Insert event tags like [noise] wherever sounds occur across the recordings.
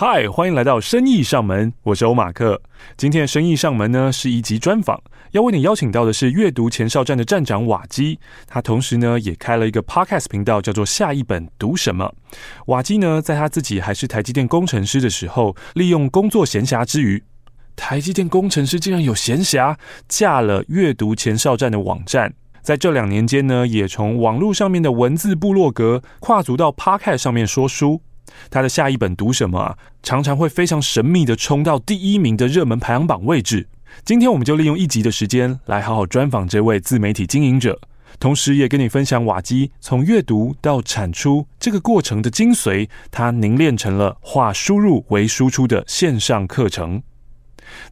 嗨，欢迎来到生意上门，我是欧马克。今天的生意上门呢是一集专访，要为你邀请到的是阅读前哨站的站长瓦基，他同时呢也开了一个 podcast 频道，叫做下一本读什么。瓦基呢在他自己还是台积电工程师的时候，利用工作闲暇之余，台积电工程师竟然有闲暇，架了阅读前哨站的网站，在这两年间呢，也从网络上面的文字部落格跨足到 podcast 上面说书。他的下一本读什么啊，常常会非常神秘的冲到第一名的热门排行榜位置。今天我们就利用一集的时间来好好专访这位自媒体经营者，同时也跟你分享瓦基从阅读到产出这个过程的精髓，他凝练成了化输入为输出的线上课程。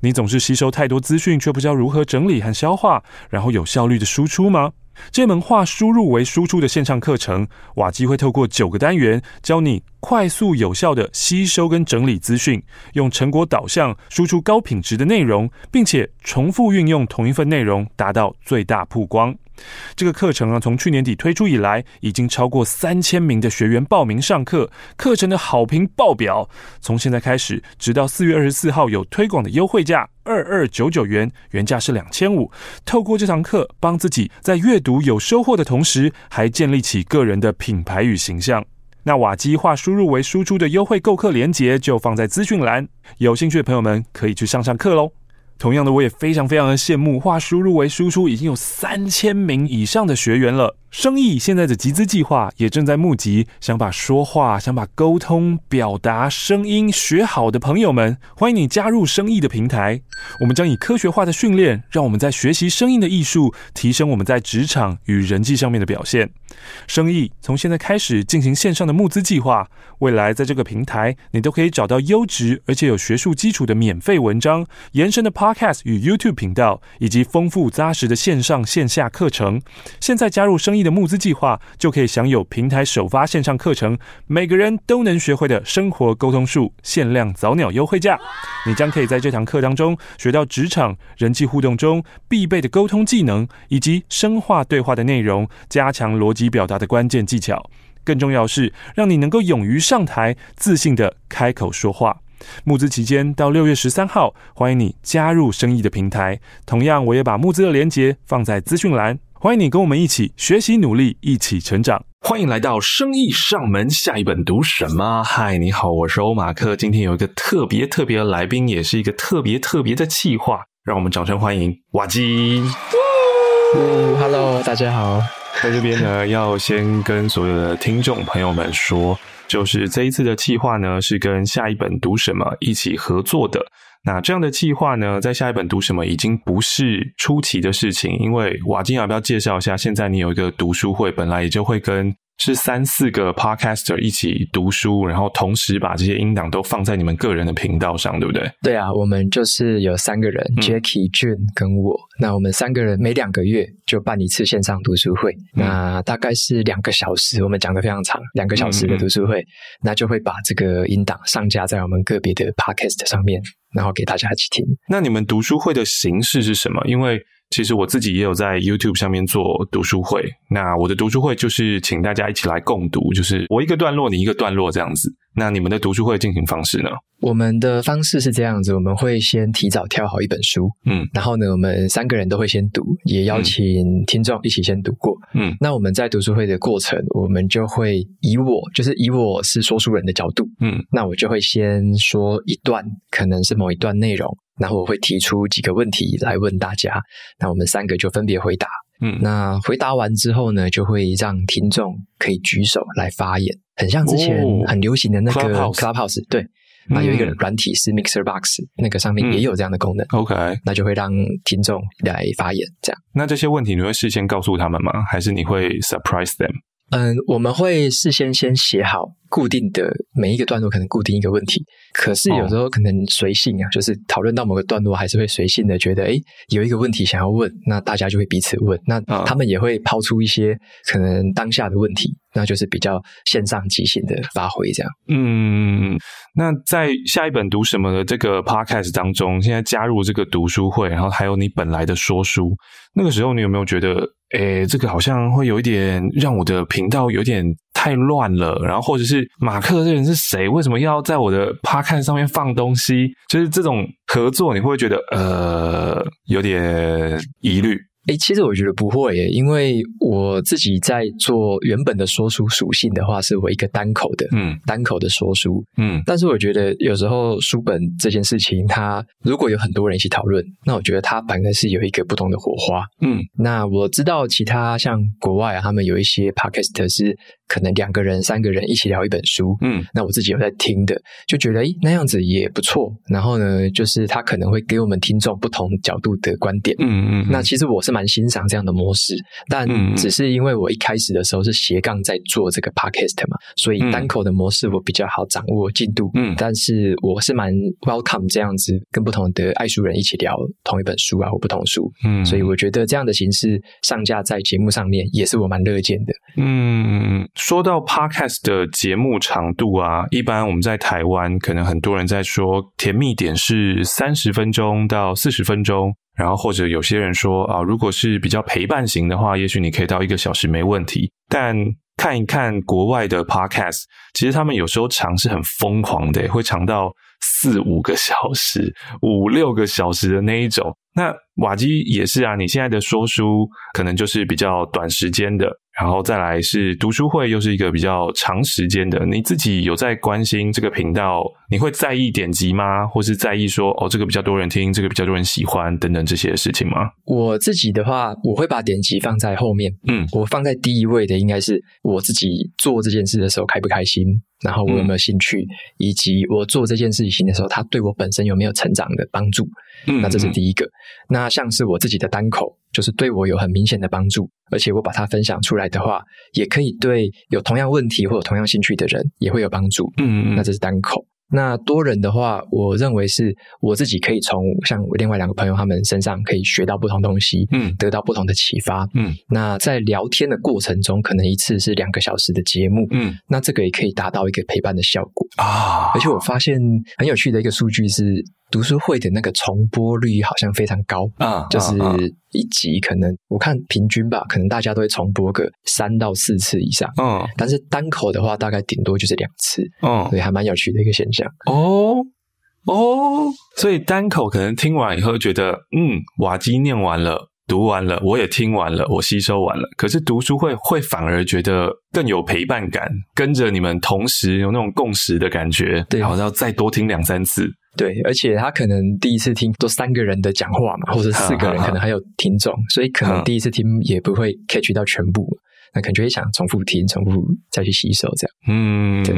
你总是吸收太多资讯，却不知道如何整理和消化，然后有效率的输出吗？这门化输入为输出的线上课程，瓦基会透过九个单元，教你快速有效的吸收跟整理资讯，用成果导向输出高品质的内容，并且重复运用同一份内容，达到最大曝光。这个课程啊，从去年底推出以来，已经超过三千名的学员报名上课，课程的好评爆表。从现在开始，直到四月二十四号有推广的优惠价二二九九元，原价是两千五。透过这堂课，帮自己在阅读有收获的同时，还建立起个人的品牌与形象。那瓦基化输入为输出的优惠购课链接就放在资讯栏，有兴趣的朋友们可以去上上课喽。同样的，我也非常非常的羡慕，化输入为输出已经有三千名以上的学员了。生意现在的集资计划也正在募集，想把说话、想把沟通、表达、声音学好的朋友们，欢迎你加入生意的平台。我们将以科学化的训练，让我们在学习声音的艺术，提升我们在职场与人际上面的表现。生意从现在开始进行线上的募资计划，未来在这个平台，你都可以找到优质而且有学术基础的免费文章、延伸的 Podcast 与 YouTube 频道，以及丰富扎实的线上线下课程。现在加入声的募资计划，就可以享有平台首发线上课程，每个人都能学会的生活沟通术，限量早鸟优惠价。你将可以在这堂课当中学到职场人际互动中必备的沟通技能，以及深化对话的内容，加强逻辑表达的关键技巧。更重要是，让你能够勇于上台，自信地开口说话。募资期间到六月十三号，欢迎你加入生意的平台。同样，我也把募资的链接放在资讯栏。欢迎你跟我们一起学习努力，一起成长。欢迎来到生意上门，下一本读什么？嗨，你好，我是欧马克。今天有一个特别特别的来宾，也是一个特别特别的企划，让我们掌声欢迎瓦基。呜，Hello，大家好。在这边呢，要先跟所有的听众朋友们说，就是这一次的计划呢，是跟下一本读什么一起合作的。那这样的计划呢，在下一本读什么已经不是出奇的事情，因为瓦金要不要介绍一下？现在你有一个读书会，本来也就会跟。是三四个 podcaster 一起读书，然后同时把这些音档都放在你们个人的频道上，对不对？对啊，我们就是有三个人，嗯，Jacky、June 跟我。那我们三个人每两个月就办一次线上读书会，嗯，那大概是两个小时，我们讲的非常长，两个小时的读书会，嗯，那就会把这个音档上架在我们个别的 podcast 上面，然后给大家一起听。那你们读书会的形式是什么？因为其实我自己也有在 YouTube 上面做读书会，那我的读书会就是请大家一起来共读，就是我一个段落，你一个段落这样子。那你们的读书会进行方式呢？我们的方式是这样子，我们会先提早挑好一本书，嗯，然后呢，我们三个人都会先读，也邀请听众一起先读过，嗯。那我们在读书会的过程，我们就会以我，就是以我是说书人的角度，嗯，那我就会先说一段，可能是某一段内容。然后我会提出几个问题来问大家，那我们三个就分别回答。嗯，那回答完之后呢，就会让听众可以举手来发言，很像之前很流行的那个 Clubhouse，对，那有一个软体是 Mixer Box，那个上面也有这样的功能。OK，那就会让听众来发言，这样。那这些问题你会事先告诉他们吗？还是你会 surprise them？嗯，我们会事先先写好固定的每一个段落，可能固定一个问题。可是有时候可能随性啊，就是讨论到某个段落，还是会随性的觉得，诶，有一个问题想要问，那大家就会彼此问。那他们也会抛出一些可能当下的问题，那就是比较线上即兴的发挥这样。嗯，那在下一本读什么的这个 podcast 当中，现在加入这个读书会，然后还有你本来的说书，那个时候你有没有觉得？诶，这个好像会有一点让我的频道有点太乱了，然后或者是马克这人是谁？为什么要在我的趴看上面放东西？就是这种合作，你会觉得呃有点疑虑？诶，其实我觉得不会耶，因为我自己在做原本的说书属性的话，是我一个单口的，嗯，单口的说书，嗯。但是我觉得有时候书本这件事情，它如果有很多人一起讨论，那我觉得它反而是有一个不同的火花，嗯。那我知道其他像国外啊，他们有一些 podcast 是可能两个人、三个人一起聊一本书，嗯。那我自己有在听的，就觉得诶，那样子也不错。然后呢，就是他可能会给我们听众不同角度的观点，嗯嗯，嗯。那其实我是。蛮欣赏这样的模式，但只是因为我一开始的时候是斜杠在做这个 podcast 嘛，所以单口的模式我比较好掌握进度。嗯，但是我是蛮 welcome 这样子跟不同的爱书人一起聊同一本书啊或不同书。嗯，所以我觉得这样的形式上架在节目上面也是我蛮乐见的。嗯，说到 podcast 的节目长度啊，一般我们在台湾可能很多人在说甜蜜点是三十分钟到四十分钟。然后或者有些人说啊，如果是比较陪伴型的话，也许你可以到一个小时没问题。但看一看国外的 podcast，其实他们有时候长是很疯狂的，会长到四五个小时、五六个小时的那一种。那瓦基也是啊，你现在的说书可能就是比较短时间的。然后再来是读书会，又是一个比较长时间的。你自己有在关心这个频道？你会在意点击吗？或是在意说哦，这个比较多人听，这个比较多人喜欢等等这些事情吗？我自己的话，我会把点击放在后面。嗯，我放在第一位的应该是我自己做这件事的时候开不开心，然后我有没有兴趣，嗯、以及我做这件事情的时候，它对我本身有没有成长的帮助。嗯，那这是第一个。那像是我自己的单口。就是对我有很明显的帮助，而且我把它分享出来的话，也可以对有同样问题或有同样兴趣的人也会有帮助。嗯嗯嗯，那这是单口。那多人的话，我认为是我自己可以从像我另外两个朋友他们身上可以学到不同东西，嗯，得到不同的启发。嗯，那在聊天的过程中，可能一次是两个小时的节目，嗯，那这个也可以达到一个陪伴的效果啊。而且我发现很有趣的一个数据是。读书会的那个重播率好像非常高啊，就是一集可能我看平均吧，可能大家都会重播个三到四次以上，嗯，但是单口的话大概顶多就是两次，嗯，所以还蛮有趣的一个现象。哦哦，所以单口可能听完以后觉得，嗯，瓦基念完了，读完了，我也听完了，我吸收完了。可是读书会会反而觉得更有陪伴感，跟着你们同时有那种共识的感觉，对，然后要再多听两三次。对，而且他可能第一次听都三个人的讲话嘛，或者四个人，可能还有听众，所以可能第一次听也不会 catch 到全部，那可能就会想重复听，重复再去吸收这样。嗯，对。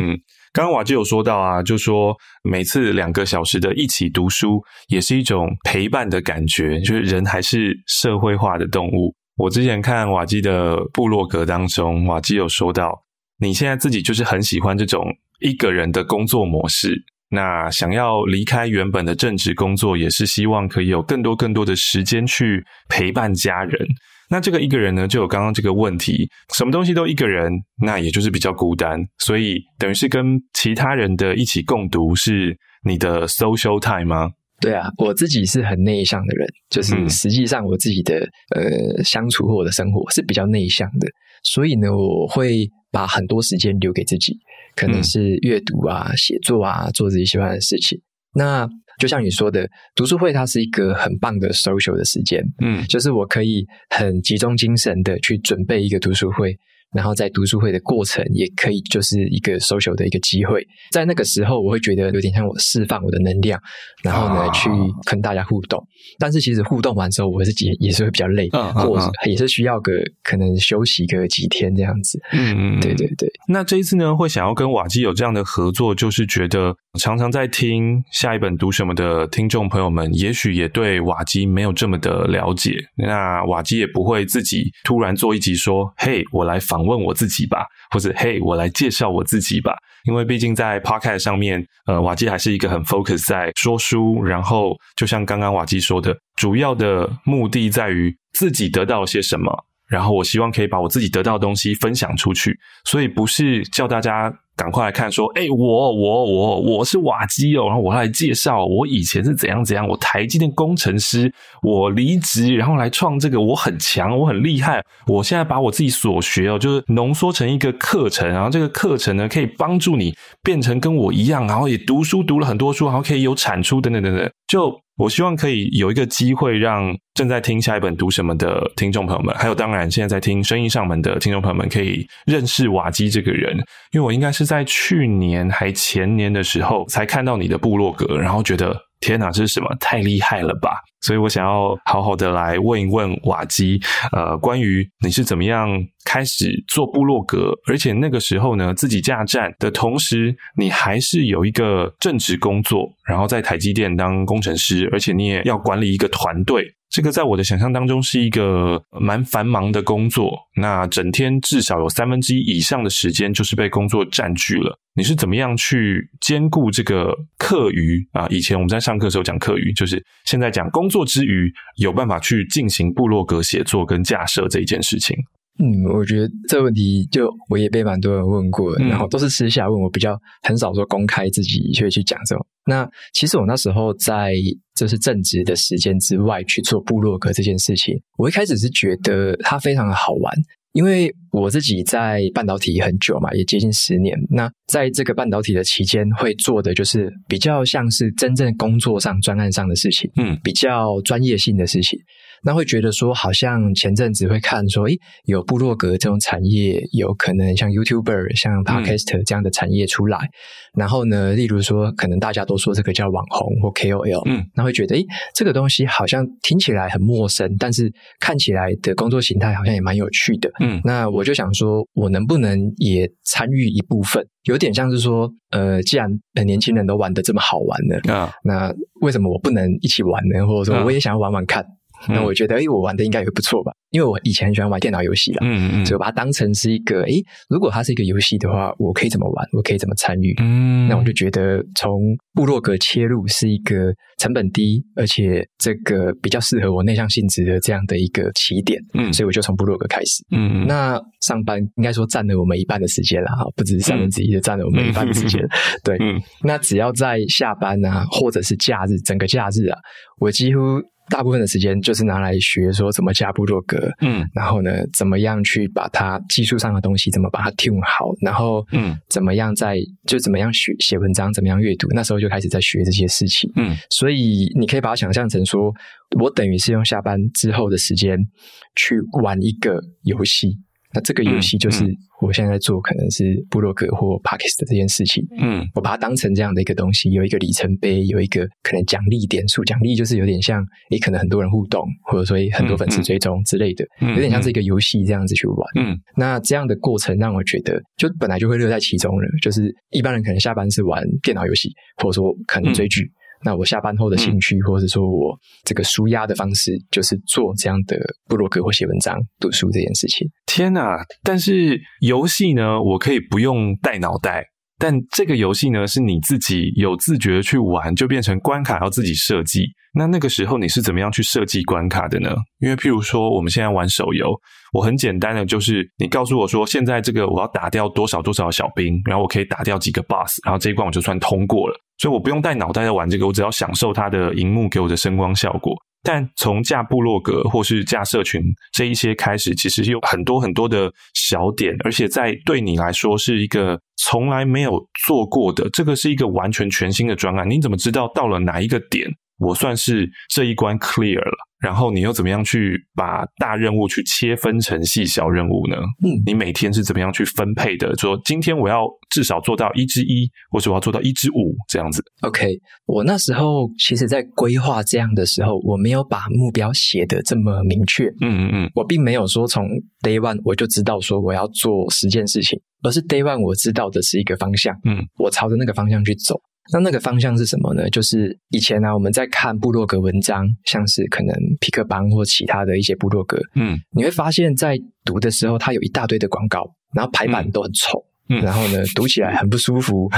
刚刚瓦基有说到啊，就说每次两个小时的一起读书，也是一种陪伴的感觉，就是人还是社会化的动物。我之前看瓦基的部落格当中，瓦基有说到，你现在自己就是很喜欢这种一个人的工作模式。那想要离开原本的正职工作，也是希望可以有更多更多的时间去陪伴家人。那这个一个人呢，就有刚刚这个问题，什么东西都一个人，那也就是比较孤单。所以等于是跟其他人的一起共读，是你的 social time 吗？对啊，我自己是很内向的人，就是实际上我自己的、嗯、呃相处或我的生活是比较内向的，所以呢，我会把很多时间留给自己。可能是阅读啊、写作啊、做自己喜欢的事情。那就像你说的，读书会它是一个很棒的 social 的时间。嗯，就是我可以很集中精神的去准备一个读书会。然后在读书会的过程，也可以就是一个 social 的一个机会。在那个时候，我会觉得有点像我释放我的能量，然后呢，去跟大家互动。但是其实互动完之后，我自己也是会比较累，或者也是需要个可能休息个几天这样子。嗯嗯，对对对。那这一次呢，会想要跟瓦基有这样的合作，就是觉得常常在听下一本读什么的听众朋友们，也许也对瓦基没有这么的了解。那瓦基也不会自己突然做一集说：“嘿，我来访。”问我自己吧，或者嘿，我来介绍我自己吧。因为毕竟在 Podcast 上面，呃，瓦基还是一个很 focus 在说书，然后就像刚刚瓦基说的，主要的目的在于自己得到了些什么，然后我希望可以把我自己得到的东西分享出去。所以不是叫大家赶快来看说，哎，我我我我是瓦基哦，然后我来介绍我以前是怎样怎样，我台积电工程师，我离职然后来创这个，我很强，我很厉害，我现在把我自己所学哦，就是浓缩成一个课程，然后这个课程呢可以帮助你变成跟我一样，然后也读书读了很多书，然后可以有产出等等等等，就。我希望可以有一个机会，让正在听下一本读什么的听众朋友们，还有当然现在在听声音上门的听众朋友们，可以认识瓦基这个人。因为我应该是在去年还前年的时候才看到你的部落格，然后觉得天哪，这是什么？太厉害了吧！所以我想要好好的来问一问瓦基，呃，关于你是怎么样开始做部落格，而且那个时候呢，自己架站的同时，你还是有一个正职工作。然后在台积电当工程师，而且你也要管理一个团队，这个在我的想象当中是一个蛮繁忙的工作。那整天至少有三分之一以上的时间就是被工作占据了。你是怎么样去兼顾这个课余啊？以前我们在上课的时候讲课余，就是现在讲工作之余有办法去进行部落格写作跟架设这一件事情。嗯，我觉得这个问题就我也被蛮多人问过，嗯、然后都是私下问我，比较很少说公开自己去去讲这种。那其实我那时候在就是正职的时间之外去做部落格这件事情，我一开始是觉得它非常的好玩，因为我自己在半导体很久嘛，也接近十年。那在这个半导体的期间，会做的就是比较像是真正工作上专案上的事情，嗯，比较专业性的事情。那会觉得说，好像前阵子会看说，诶，有部落格这种产业，有可能像 YouTuber、像 Podcaster 这样的产业出来。嗯、然后呢，例如说，可能大家都说这个叫网红或 KOL，嗯，那会觉得，诶，这个东西好像听起来很陌生，但是看起来的工作形态好像也蛮有趣的，嗯。那我就想说，我能不能也参与一部分？有点像是说，呃，既然年轻人都玩得这么好玩呢，啊，那为什么我不能一起玩呢？或者说，我也想要玩玩看。那我觉得，诶，我玩的应该也会不错吧？因为我以前很喜欢玩电脑游戏啦，嗯嗯，所以我把它当成是一个，诶，如果它是一个游戏的话，我可以怎么玩？我可以怎么参与？嗯，那我就觉得从部落格切入是一个成本低，而且这个比较适合我内向性质的这样的一个起点，嗯，所以我就从部落格开始，嗯嗯，那上班应该说占了我们一半的时间了哈，不只是三分之一的占了我们一半的时间，嗯、对，嗯，那只要在下班啊，或者是假日，整个假日啊，我几乎。大部分的时间就是拿来学说怎么加布洛格，嗯，然后呢，怎么样去把它技术上的东西怎么把它 tune 好，然后嗯，怎么样在就怎么样学写文章，怎么样阅读，那时候就开始在学这些事情，嗯，所以你可以把它想象成说，我等于是用下班之后的时间去玩一个游戏。那这个游戏就是我现在在做，可能是部落格或 Podcast 的这件事情。嗯，我把它当成这样的一个东西，有一个里程碑，有一个可能奖励点数。奖励就是有点像，诶，可能很多人互动，或者说很多粉丝追踪之类的，有点像是一个游戏这样子去玩。嗯，那这样的过程让我觉得，就本来就会乐在其中了。就是一般人可能下班是玩电脑游戏，或者说可能追剧。那我下班后的兴趣，或者说我这个舒压的方式，就是做这样的布洛格或写文章、读书这件事情。天哪！但是游戏呢，我可以不用带脑袋，但这个游戏呢，是你自己有自觉的去玩，就变成关卡要自己设计。那那个时候你是怎么样去设计关卡的呢？因为譬如说我们现在玩手游，我很简单的就是你告诉我说，现在这个我要打掉多少多少小兵，然后我可以打掉几个 boss，然后这一关我就算通过了。所以我不用带脑袋在玩这个，我只要享受它的荧幕给我的声光效果。但从架部落格或是架社群这一些开始，其实有很多很多的小点，而且在对你来说是一个从来没有做过的，这个是一个完全全新的专案。你怎么知道到了哪一个点，我算是这一关 clear 了？然后你又怎么样去把大任务去切分成细小任务呢？嗯，你每天是怎么样去分配的？说今天我要至少做到一之一，或者我要做到一之五这样子。OK，我那时候其实在规划这样的时候，我没有把目标写得这么明确。嗯嗯嗯，我并没有说从 Day One 我就知道说我要做十件事情，而是 Day One 我知道的是一个方向。嗯，我朝着那个方向去走。那那个方向是什么呢？就是以前呢、啊，我们在看部落格文章，像是可能皮克邦或其他的一些部落格，嗯，你会发现在读的时候，它有一大堆的广告，然后排版都很丑，嗯，然后呢，读起来很不舒服，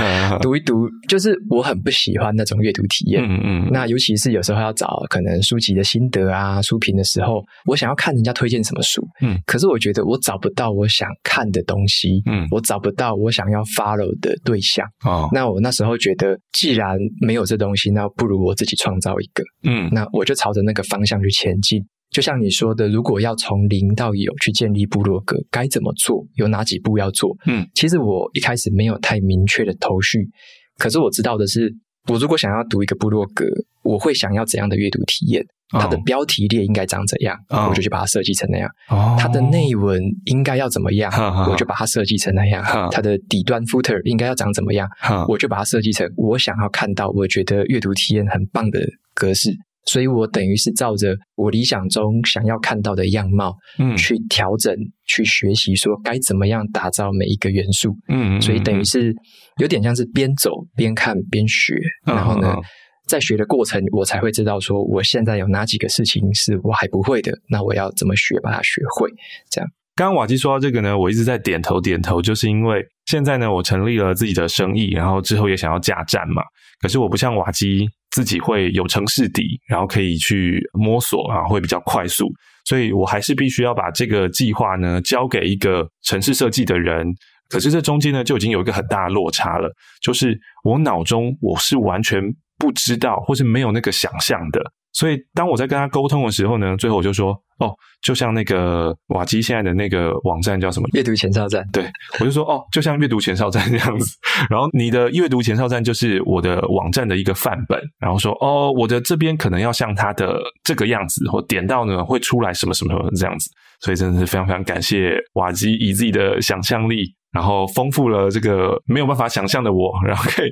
读一读就是我很不喜欢那种阅读体验。嗯嗯。那尤其是有时候要找可能书籍的心得啊、书评的时候，我想要看人家推荐什么书，嗯，可是我觉得我找不到我想看的东西，嗯，我找不到我想要 follow 的对象。哦，那我那时候觉得，既然没有这东西，那不如我自己创造一个。嗯，那我就朝着那个方向去前进。就像你说的，如果要从零到有去建立部落格，该怎么做？有哪几步要做？嗯，其实我一开始没有太明确的头绪，可是我知道的是，我如果想要读一个部落格，我会想要怎样的阅读体验？它的标题列应该长怎样？哦、我就去把它设计成那样。哦、它的内文应该要怎么样？哦、我就把它设计成那样。哦、它的底端 footer 应该要长怎么样？哦、我就把它设计成我想要看到，我觉得阅读体验很棒的格式。所以我等于是照着我理想中想要看到的样貌，嗯，去调整、去学习，说该怎么样打造每一个元素，嗯，嗯，所以等于是有点像是边走边看边学，嗯、然后呢，嗯、在学的过程，我才会知道说我现在有哪几个事情是我还不会的，那我要怎么学把它学会？这样。刚刚瓦基说到这个呢，我一直在点头点头，就是因为现在呢，我成立了自己的生意，然后之后也想要架站嘛，可是我不像瓦基。自己会有城市底，然后可以去摸索啊，会比较快速。所以我还是必须要把这个计划呢交给一个城市设计的人。可是这中间呢就已经有一个很大的落差了，就是我脑中我是完全不知道或是没有那个想象的。所以当我在跟他沟通的时候呢，最后我就说。哦，就像那个瓦基现在的那个网站叫什么？阅读前哨站。对，我就说哦，就像阅读前哨站这样子。[laughs] 然后你的阅读前哨站就是我的网站的一个范本。然后说哦，我的这边可能要像它的这个样子，或点到呢会出来什么什么什么这样子。所以真的是非常非常感谢瓦基以自己的想象力，然后丰富了这个没有办法想象的我，然后可以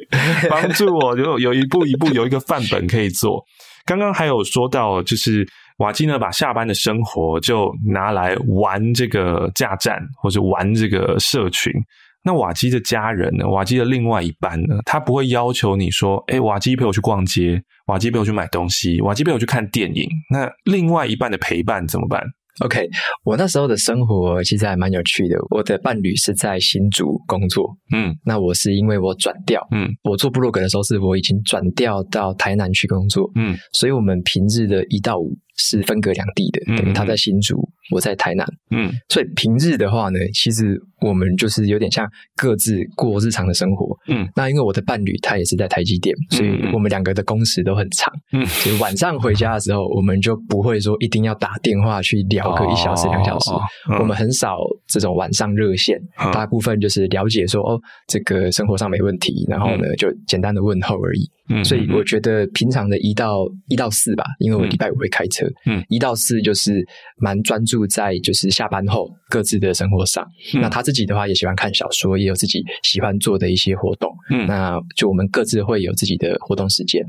帮助我有有一步一步有一个范本可以做。刚刚还有说到就是。瓦基呢，把下班的生活就拿来玩这个架站，或者玩这个社群。那瓦基的家人呢？瓦基的另外一半呢？他不会要求你说：“诶，瓦基陪我去逛街，瓦基陪我去买东西，瓦基陪我去看电影。”那另外一半的陪伴怎么办？OK，我那时候的生活其实还蛮有趣的。我的伴侣是在新竹工作，嗯，那我是因为我转调，嗯，我做部落格的时候是我已经转调到台南去工作，嗯，所以我们平日的一到五是分隔两地的，等于他在新竹，我在台南，嗯，所以平日的话呢，其实。我们就是有点像各自过日常的生活，嗯，那因为我的伴侣他也是在台积电，所以我们两个的工时都很长，嗯，所以晚上回家的时候，我们就不会说一定要打电话去聊个一小时两小时，我们很少这种晚上热线，大部分就是了解说哦，这个生活上没问题，然后呢就简单的问候而已，嗯，所以我觉得平常的一到一到四吧，因为我礼拜五会开车，嗯，一到四就是蛮专注在就是下班后各自的生活上，那他。自己的话也喜欢看小说，也有自己喜欢做的一些活动。嗯，那就我们各自会有自己的活动时间。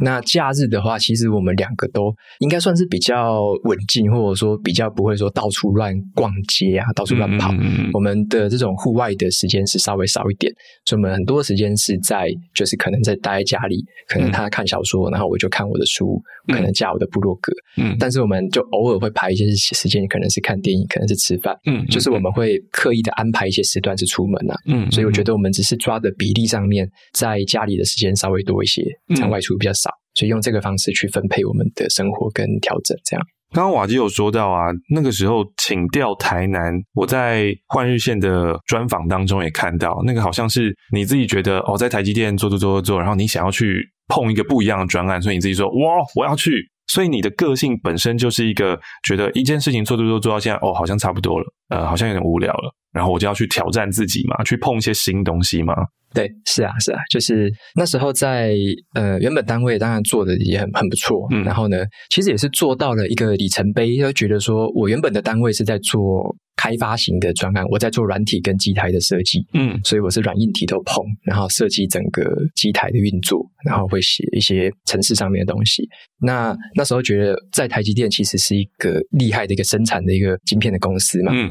那假日的话，其实我们两个都应该算是比较稳静，或者说比较不会说到处乱逛街啊，到处乱跑。嗯，我们的这种户外的时间是稍微少一点，所以我们很多时间是在就是可能在待在家里，可能他看小说，然后我就看我的书，可能架我的部落格。嗯，但是我们就偶尔会排一些时间，可能是看电影，可能是吃饭。嗯，就是我们会刻意的安。排一些时段是出门啊，嗯，所以我觉得我们只是抓的比例上面，在家里的时间稍微多一些，在外出比较少，所以用这个方式去分配我们的生活跟调整。这样，刚刚瓦基有说到啊，那个时候请调台南，我在换日线的专访当中也看到，那个好像是你自己觉得哦，在台积电做做做做做，然后你想要去碰一个不一样的专案，所以你自己说哇，我要去。所以你的个性本身就是一个觉得一件事情做做做做到现在哦，好像差不多了，呃，好像有点无聊了，然后我就要去挑战自己嘛，去碰一些新东西嘛。对，是啊，是啊，就是那时候在呃原本单位当然做的也很很不错，嗯，然后呢，其实也是做到了一个里程碑，就觉得说我原本的单位是在做。开发型的专案，我在做软体跟机台的设计，嗯，所以我是软硬体都碰，然后设计整个机台的运作，然后会写一些城市上面的东西。那那时候觉得在台积电其实是一个厉害的一个生产的一个晶片的公司嘛，嗯，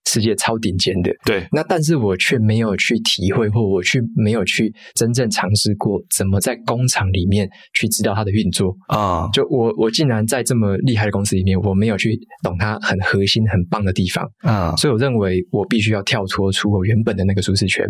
世界超顶尖的。对，那但是我却没有去体会，或我去没有去真正尝试过怎么在工厂里面去知道它的运作啊。就我我竟然在这么厉害的公司里面，我没有去懂它很核心、很棒的地方啊。所以我认为我必须要跳脱出我原本的那个舒适圈。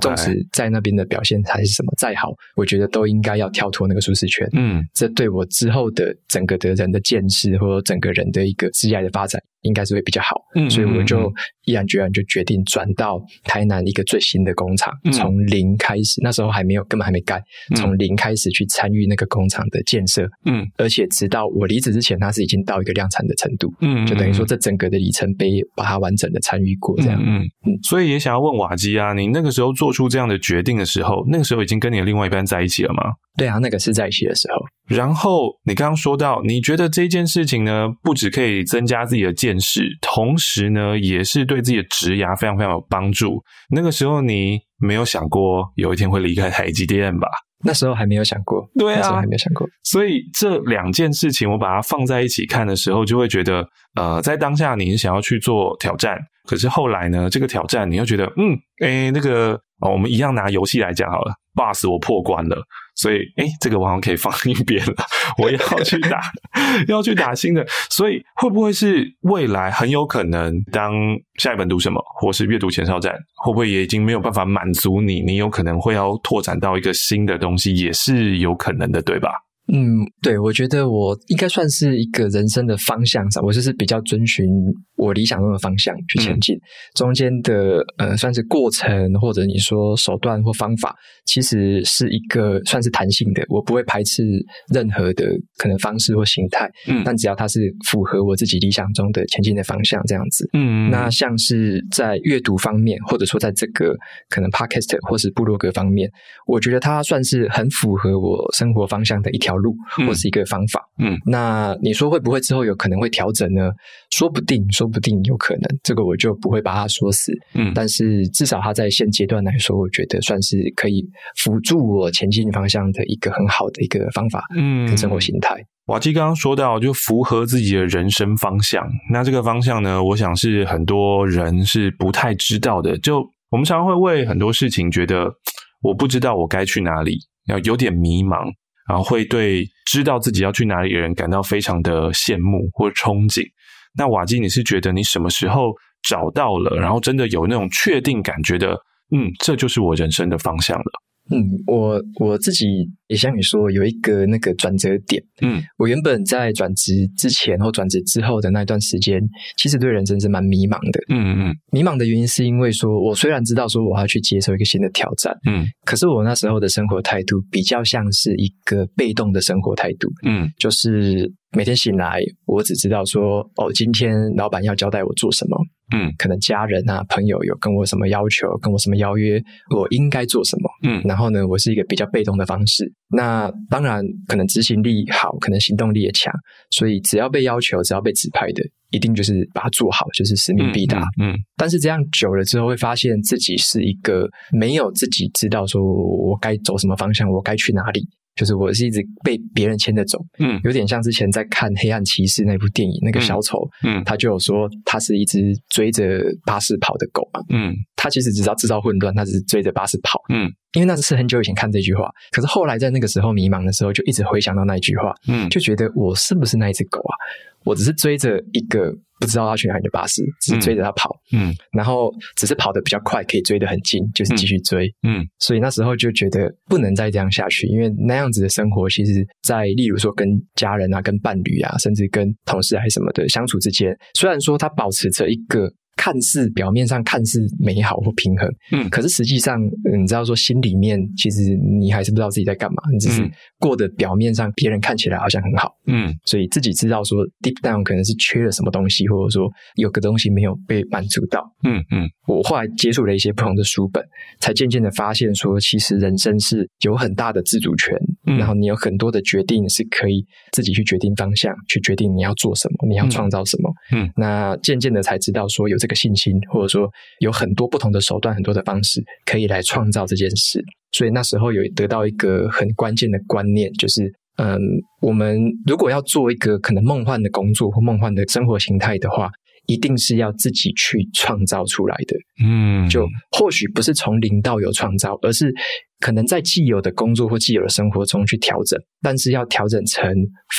纵使在那边的表现还是什么再好，我觉得都应该要跳脱那个舒适圈。嗯，这对我之后的整个的人的见识，或者整个人的一个职业的发展。应该是会比较好，嗯，所以我就毅然决然就决定转到台南一个最新的工厂，从零开始，那时候还没有，根本还没盖，从零开始去参与那个工厂的建设，嗯，而且直到我离职之前，它是已经到一个量产的程度，嗯，就等于说这整个的里程碑把它完整的参与过，这样，嗯嗯，所以也想要问瓦基啊，你那个时候做出这样的决定的时候，那个时候已经跟你的另外一半在一起了吗？对啊，那个是在一起的时候。然后你刚刚说到，你觉得这件事情呢，不只可以增加自己的见识，同时呢，也是对自己的职涯非常非常有帮助。那个时候你没有想过有一天会离开台积电吧？那时候还没有想过，对啊，那时候还没有想过。所以这两件事情，我把它放在一起看的时候，就会觉得，呃，在当下你想要去做挑战，可是后来呢，这个挑战你又觉得，嗯，诶，那个，哦，我们一样拿游戏来讲好了，boss 我破关了。所以，哎，这个我好像可以放一边了。我要去打，[laughs] 要去打新的。所以，会不会是未来很有可能，当下一本读什么，或是阅读前哨站，会不会也已经没有办法满足你？你有可能会要拓展到一个新的东西，也是有可能的，对吧？嗯，对，我觉得我应该算是一个人生的方向上，我就是比较遵循我理想中的方向去前进。嗯、中间的呃，算是过程或者你说手段或方法，其实是一个算是弹性的，我不会排斥任何的可能方式或形态。嗯，但只要它是符合我自己理想中的前进的方向，这样子。嗯，那像是在阅读方面，或者说在这个可能 Podcast 或是部落格方面，我觉得它算是很符合我生活方向的一条路或是一个方法，嗯，嗯，那你说会不会之后有可能会调整呢？说不定，说不定有可能，这个我就不会把它说死，嗯，但是至少它在现阶段来说，我觉得算是可以辅助我前进方向的一个很好的一个方法，嗯，跟生活形态。瓦基刚刚说到，就符合自己的人生方向，那这个方向呢，我想是很多人是不太知道的。就我们常常会为很多事情觉得，我不知道我该去哪里，要有点迷茫。然后会对知道自己要去哪里的人感到非常的羡慕或憧憬。那瓦基，你是觉得你什么时候找到了，然后真的有那种确定感觉的，嗯，这就是我人生的方向了？嗯，我我自己也像你说，有一个那个转折点。嗯，我原本在转职之前或转职之后的那段时间，其实对人生是蛮迷茫的。嗯嗯，迷茫的原因是因为说，我虽然知道说我要去接受一个新的挑战，嗯，可是我那时候的生活态度比较像是一个被动的生活态度。嗯，就是每天醒来，我只知道说，哦，今天老板要交代我做什么。嗯，可能家人啊、朋友有跟我什么要求，跟我什么邀约，我应该做什么？嗯，然后呢，我是一个比较被动的方式。那当然，可能执行力好，可能行动力也强，所以只要被要求，只要被指派的，一定就是把它做好，就是使命必达。嗯，但是这样久了之后，会发现自己是一个没有自己知道说我该走什么方向，我该去哪里。就是我是一直被别人牵着走，嗯，有点像之前在看《黑暗骑士》那部电影，那个小丑，嗯，他就有说他是一只追着巴士跑的狗嘛，嗯，他其实只知道制造混乱，他只是追着巴士跑，嗯，因为那是很久以前看这句话，可是后来在那个时候迷茫的时候，就一直回想到那一句话，嗯，就觉得我是不是那一只狗啊？我只是追着一个不知道他去哪里的巴士，只是追着他跑，嗯，然后只是跑得比较快，可以追得很近，就是继续追，嗯，嗯，所以那时候就觉得不能再这样下去，因为那样子的生活，其实，在例如说跟家人啊、跟伴侣啊，甚至跟同事还是什么的相处之间，虽然说他保持着一个。看似表面上看似美好或平衡，嗯，可是实际上，你知道说心里面其实你还是不知道自己在干嘛，你只是过得表面上别人看起来好像很好，嗯，所以自己知道说 deep down 可能是缺了什么东西，或者说有个东西没有被满足到，嗯嗯。我后来接触了一些不同的书本，才渐渐的发现说，其实人生是有很大的自主权，嗯，然后你有很多的决定是可以自己去决定方向，去决定你要做什么，你要创造什么，嗯，那渐渐的才知道说有这个。信心，或者说有很多不同的手段，很多的方式可以来创造这件事。所以那时候有得到一个很关键的观念，就是，嗯，我们如果要做一个可能梦幻的工作或梦幻的生活形态的话，一定是要自己去创造出来的。嗯，就或许不是从零到有创造，而是可能在既有的工作或既有的生活中去调整，但是要调整成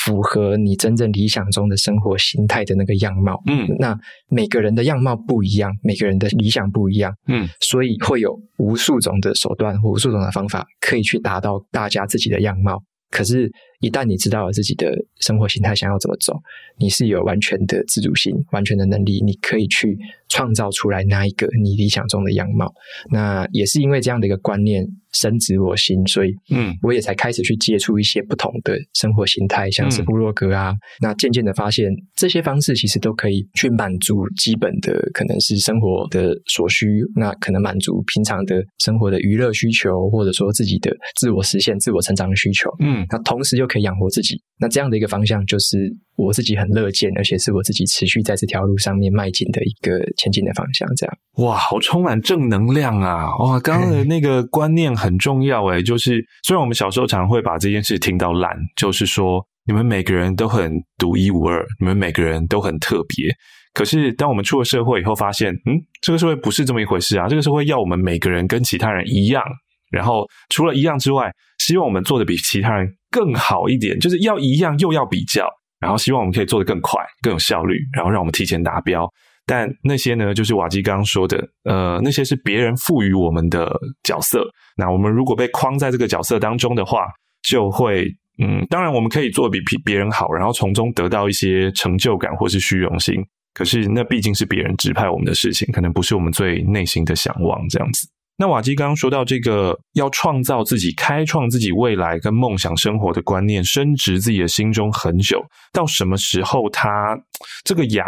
符合你真正理想中的生活形态的那个样貌。嗯，那每个人的样貌不一样，每个人的理想不一样。嗯，所以会有无数种的手段或无数种的方法可以去达到大家自己的样貌。可是，一旦你知道了自己的生活形态想要怎么走，你是有完全的自主性、完全的能力，你可以去创造出来那一个你理想中的样貌。那也是因为这样的一个观念深植我心，所以嗯，我也才开始去接触一些不同的生活形态，像是部落格啊。嗯、那渐渐的发现，这些方式其实都可以去满足基本的可能是生活的所需，那可能满足平常的生活的娱乐需求，或者说自己的自我实现、自我成长的需求。嗯，那同时又可以养活自己，那这样的一个方向就是我自己很乐见，而且是我自己持续在这条路上面迈进的一个前进的方向。这样，哇，好充满正能量啊！哇，刚刚的那个观念很重要诶，就是虽然我们小时候常会把这件事听到烂，就是说你们每个人都很独一无二，你们每个人都很特别。可是当我们出了社会以后，发现，嗯，这个社会不是这么一回事啊！这个社会要我们每个人跟其他人一样，然后除了一样之外，希望我们做的比其他人更好一点，就是要一样又要比较，然后希望我们可以做得更快、更有效率，然后让我们提前达标。但那些呢，就是瓦基刚刚说的，呃，那些是别人赋予我们的角色。那我们如果被框在这个角色当中的话，就会，嗯，当然我们可以做比别人好，然后从中得到一些成就感或是虚荣心。可是那毕竟是别人指派我们的事情，可能不是我们最内心的向往这样子。那瓦基刚刚说到这个要创造自己、开创自己未来跟梦想生活的观念，深植自己的心中很久。到什么时候它这个芽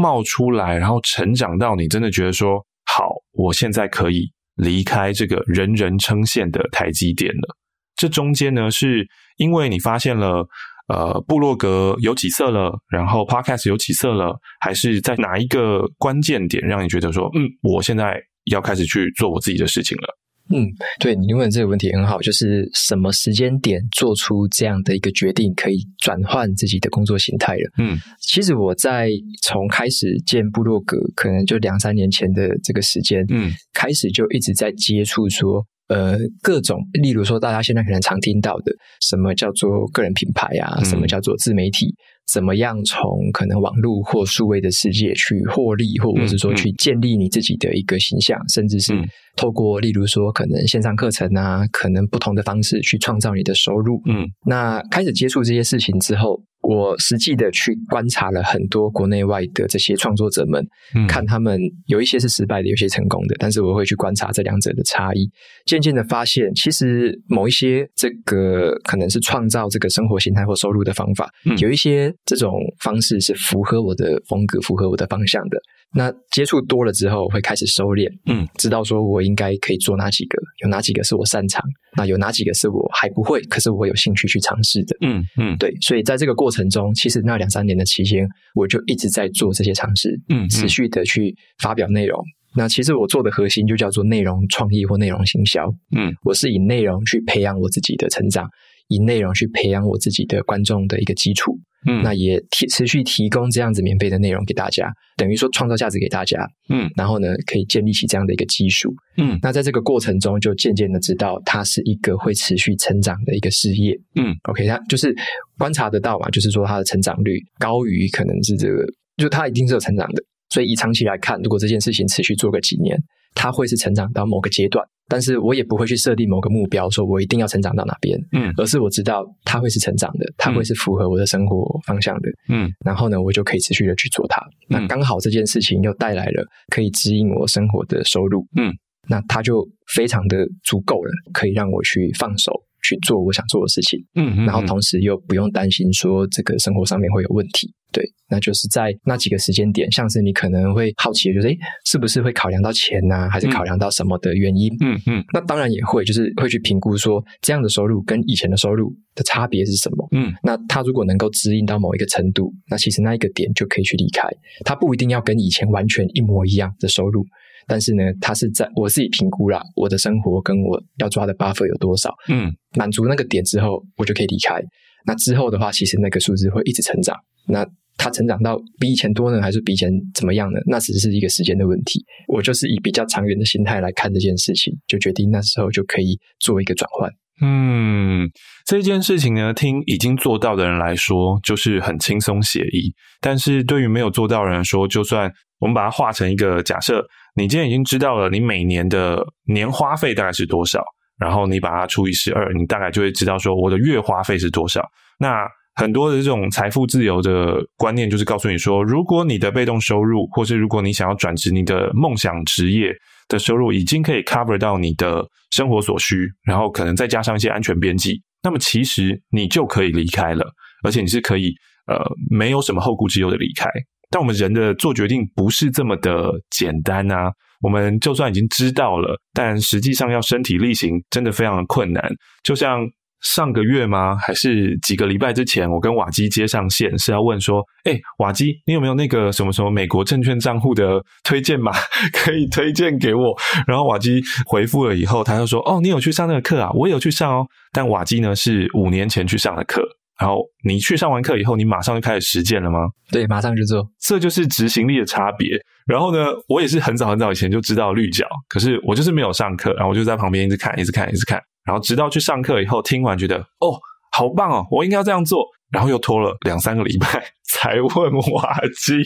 冒出来，然后成长到你真的觉得说好，我现在可以离开这个人人称羡的台积电了。这中间呢，是因为你发现了呃部落格有起色了，然后 Podcast 有起色了，还是在哪一个关键点让你觉得说嗯，我现在。要开始去做我自己的事情了。嗯，对，你问这个问题很好，就是什么时间点做出这样的一个决定，可以转换自己的工作形态了？嗯，其实我在从开始建部落格，可能就两三年前的这个时间，嗯，开始就一直在接触说，呃，各种，例如说大家现在可能常听到的，什么叫做个人品牌啊，什么叫做自媒体。怎么样从可能网络或数位的世界去获利，或者是说去建立你自己的一个形象，嗯、甚至是透过例如说可能线上课程啊，可能不同的方式去创造你的收入。嗯，那开始接触这些事情之后。我实际的去观察了很多国内外的这些创作者们，嗯、看他们有一些是失败的，有些成功的，但是我会去观察这两者的差异，渐渐的发现，其实某一些这个可能是创造这个生活形态或收入的方法，嗯、有一些这种方式是符合我的风格、符合我的方向的。那接触多了之后，会开始收敛，嗯，知道说我应该可以做哪几个，有哪几个是我擅长，那有哪几个是我还不会，可是我有兴趣去尝试的，嗯嗯，对，所以在这个过程中，其实那两三年的期间，我就一直在做这些尝试，嗯，嗯，持续的去发表内容。那其实我做的核心就叫做内容创意或内容行销，嗯，我是以内容去培养我自己的成长，以内容去培养我自己的观众的一个基础。嗯，那也提持续提供这样子免费的内容给大家，等于说创造价值给大家。嗯，然后呢，可以建立起这样的一个基础。嗯，那在这个过程中，就渐渐的知道它是一个会持续成长的一个事业。嗯，OK，它就是观察得到嘛，就是说它的成长率高于可能是这个，就它一定是有成长的。所以以长期来看，如果这件事情持续做个几年，它会是成长到某个阶段。但是我也不会去设定某个目标，说我一定要成长到哪边，嗯，而是我知道它会是成长的，它会是符合我的生活方向的，嗯，然后呢，我就可以持续的去做它。嗯，那刚好这件事情又带来了可以指引我生活的收入，嗯，那它就非常的足够了，可以让我去放手。去做我想做的事情，嗯，嗯，嗯，然后同时又不用担心说这个生活上面会有问题，对，那就是在那几个时间点，像是你可能会好奇就是，诶，是不是会考量到钱呐、啊，还是考量到什么的原因？嗯嗯，那当然也会，就是会去评估说这样的收入跟以前的收入的差别是什么？嗯，那他如果能够指引到某一个程度，那其实那一个点就可以去离开，他不一定要跟以前完全一模一样的收入。但是呢，他是在我自己评估啦，我的生活跟我要抓的 buffer 有多少，嗯，满足那个点之后，我就可以离开。那之后的话，其实那个数字会一直成长。那它成长到比以前多呢，还是比以前怎么样呢？那只是一个时间的问题。我就是以比较长远的心态来看这件事情，就决定那时候就可以做一个转换。嗯，这件事情呢，听已经做到的人来说，就是很轻松写意；但是对于没有做到的人来说，就算我们把它画成一个假设，你今天已经知道了你每年的年花费大概是多少，然后你把它除以十二，你大概就会知道说我的月花费是多少。那很多的这种财富自由的观念，就是告诉你说，如果你的被动收入，或是如果你想要转职你的梦想职业的收入，已经可以 cover 到你的生活所需，然后可能再加上一些安全边际，那么其实你就可以离开了，而且你是可以呃没有什么后顾之忧的离开。但我们人的做决定不是这么的简单啊，我们就算已经知道了，但实际上要身体力行，真的非常的困难，就像。上个月吗？还是几个礼拜之前，我跟瓦基接上线，是要问说：“哎，瓦基，你有没有那个什么什么美国证券账户的推荐码，[laughs] 可以推荐给我？”然后瓦基回复了以后，他就说：“哦，你有去上那个课啊？我也有去上哦。但瓦基呢是五年前去上的课，然后你去上完课以后，你马上就开始实践了吗？对，马上就做。这就是执行力的差别。然后呢，我也是很早很早以前就知道绿角，可是我就是没有上课，然后我就在旁边一直看，一直看，一直看。”然后直到去上课以后，听完觉得哦，好棒哦，我应该要这样做。然后又拖了两三个礼拜 [laughs] 才问瓦基，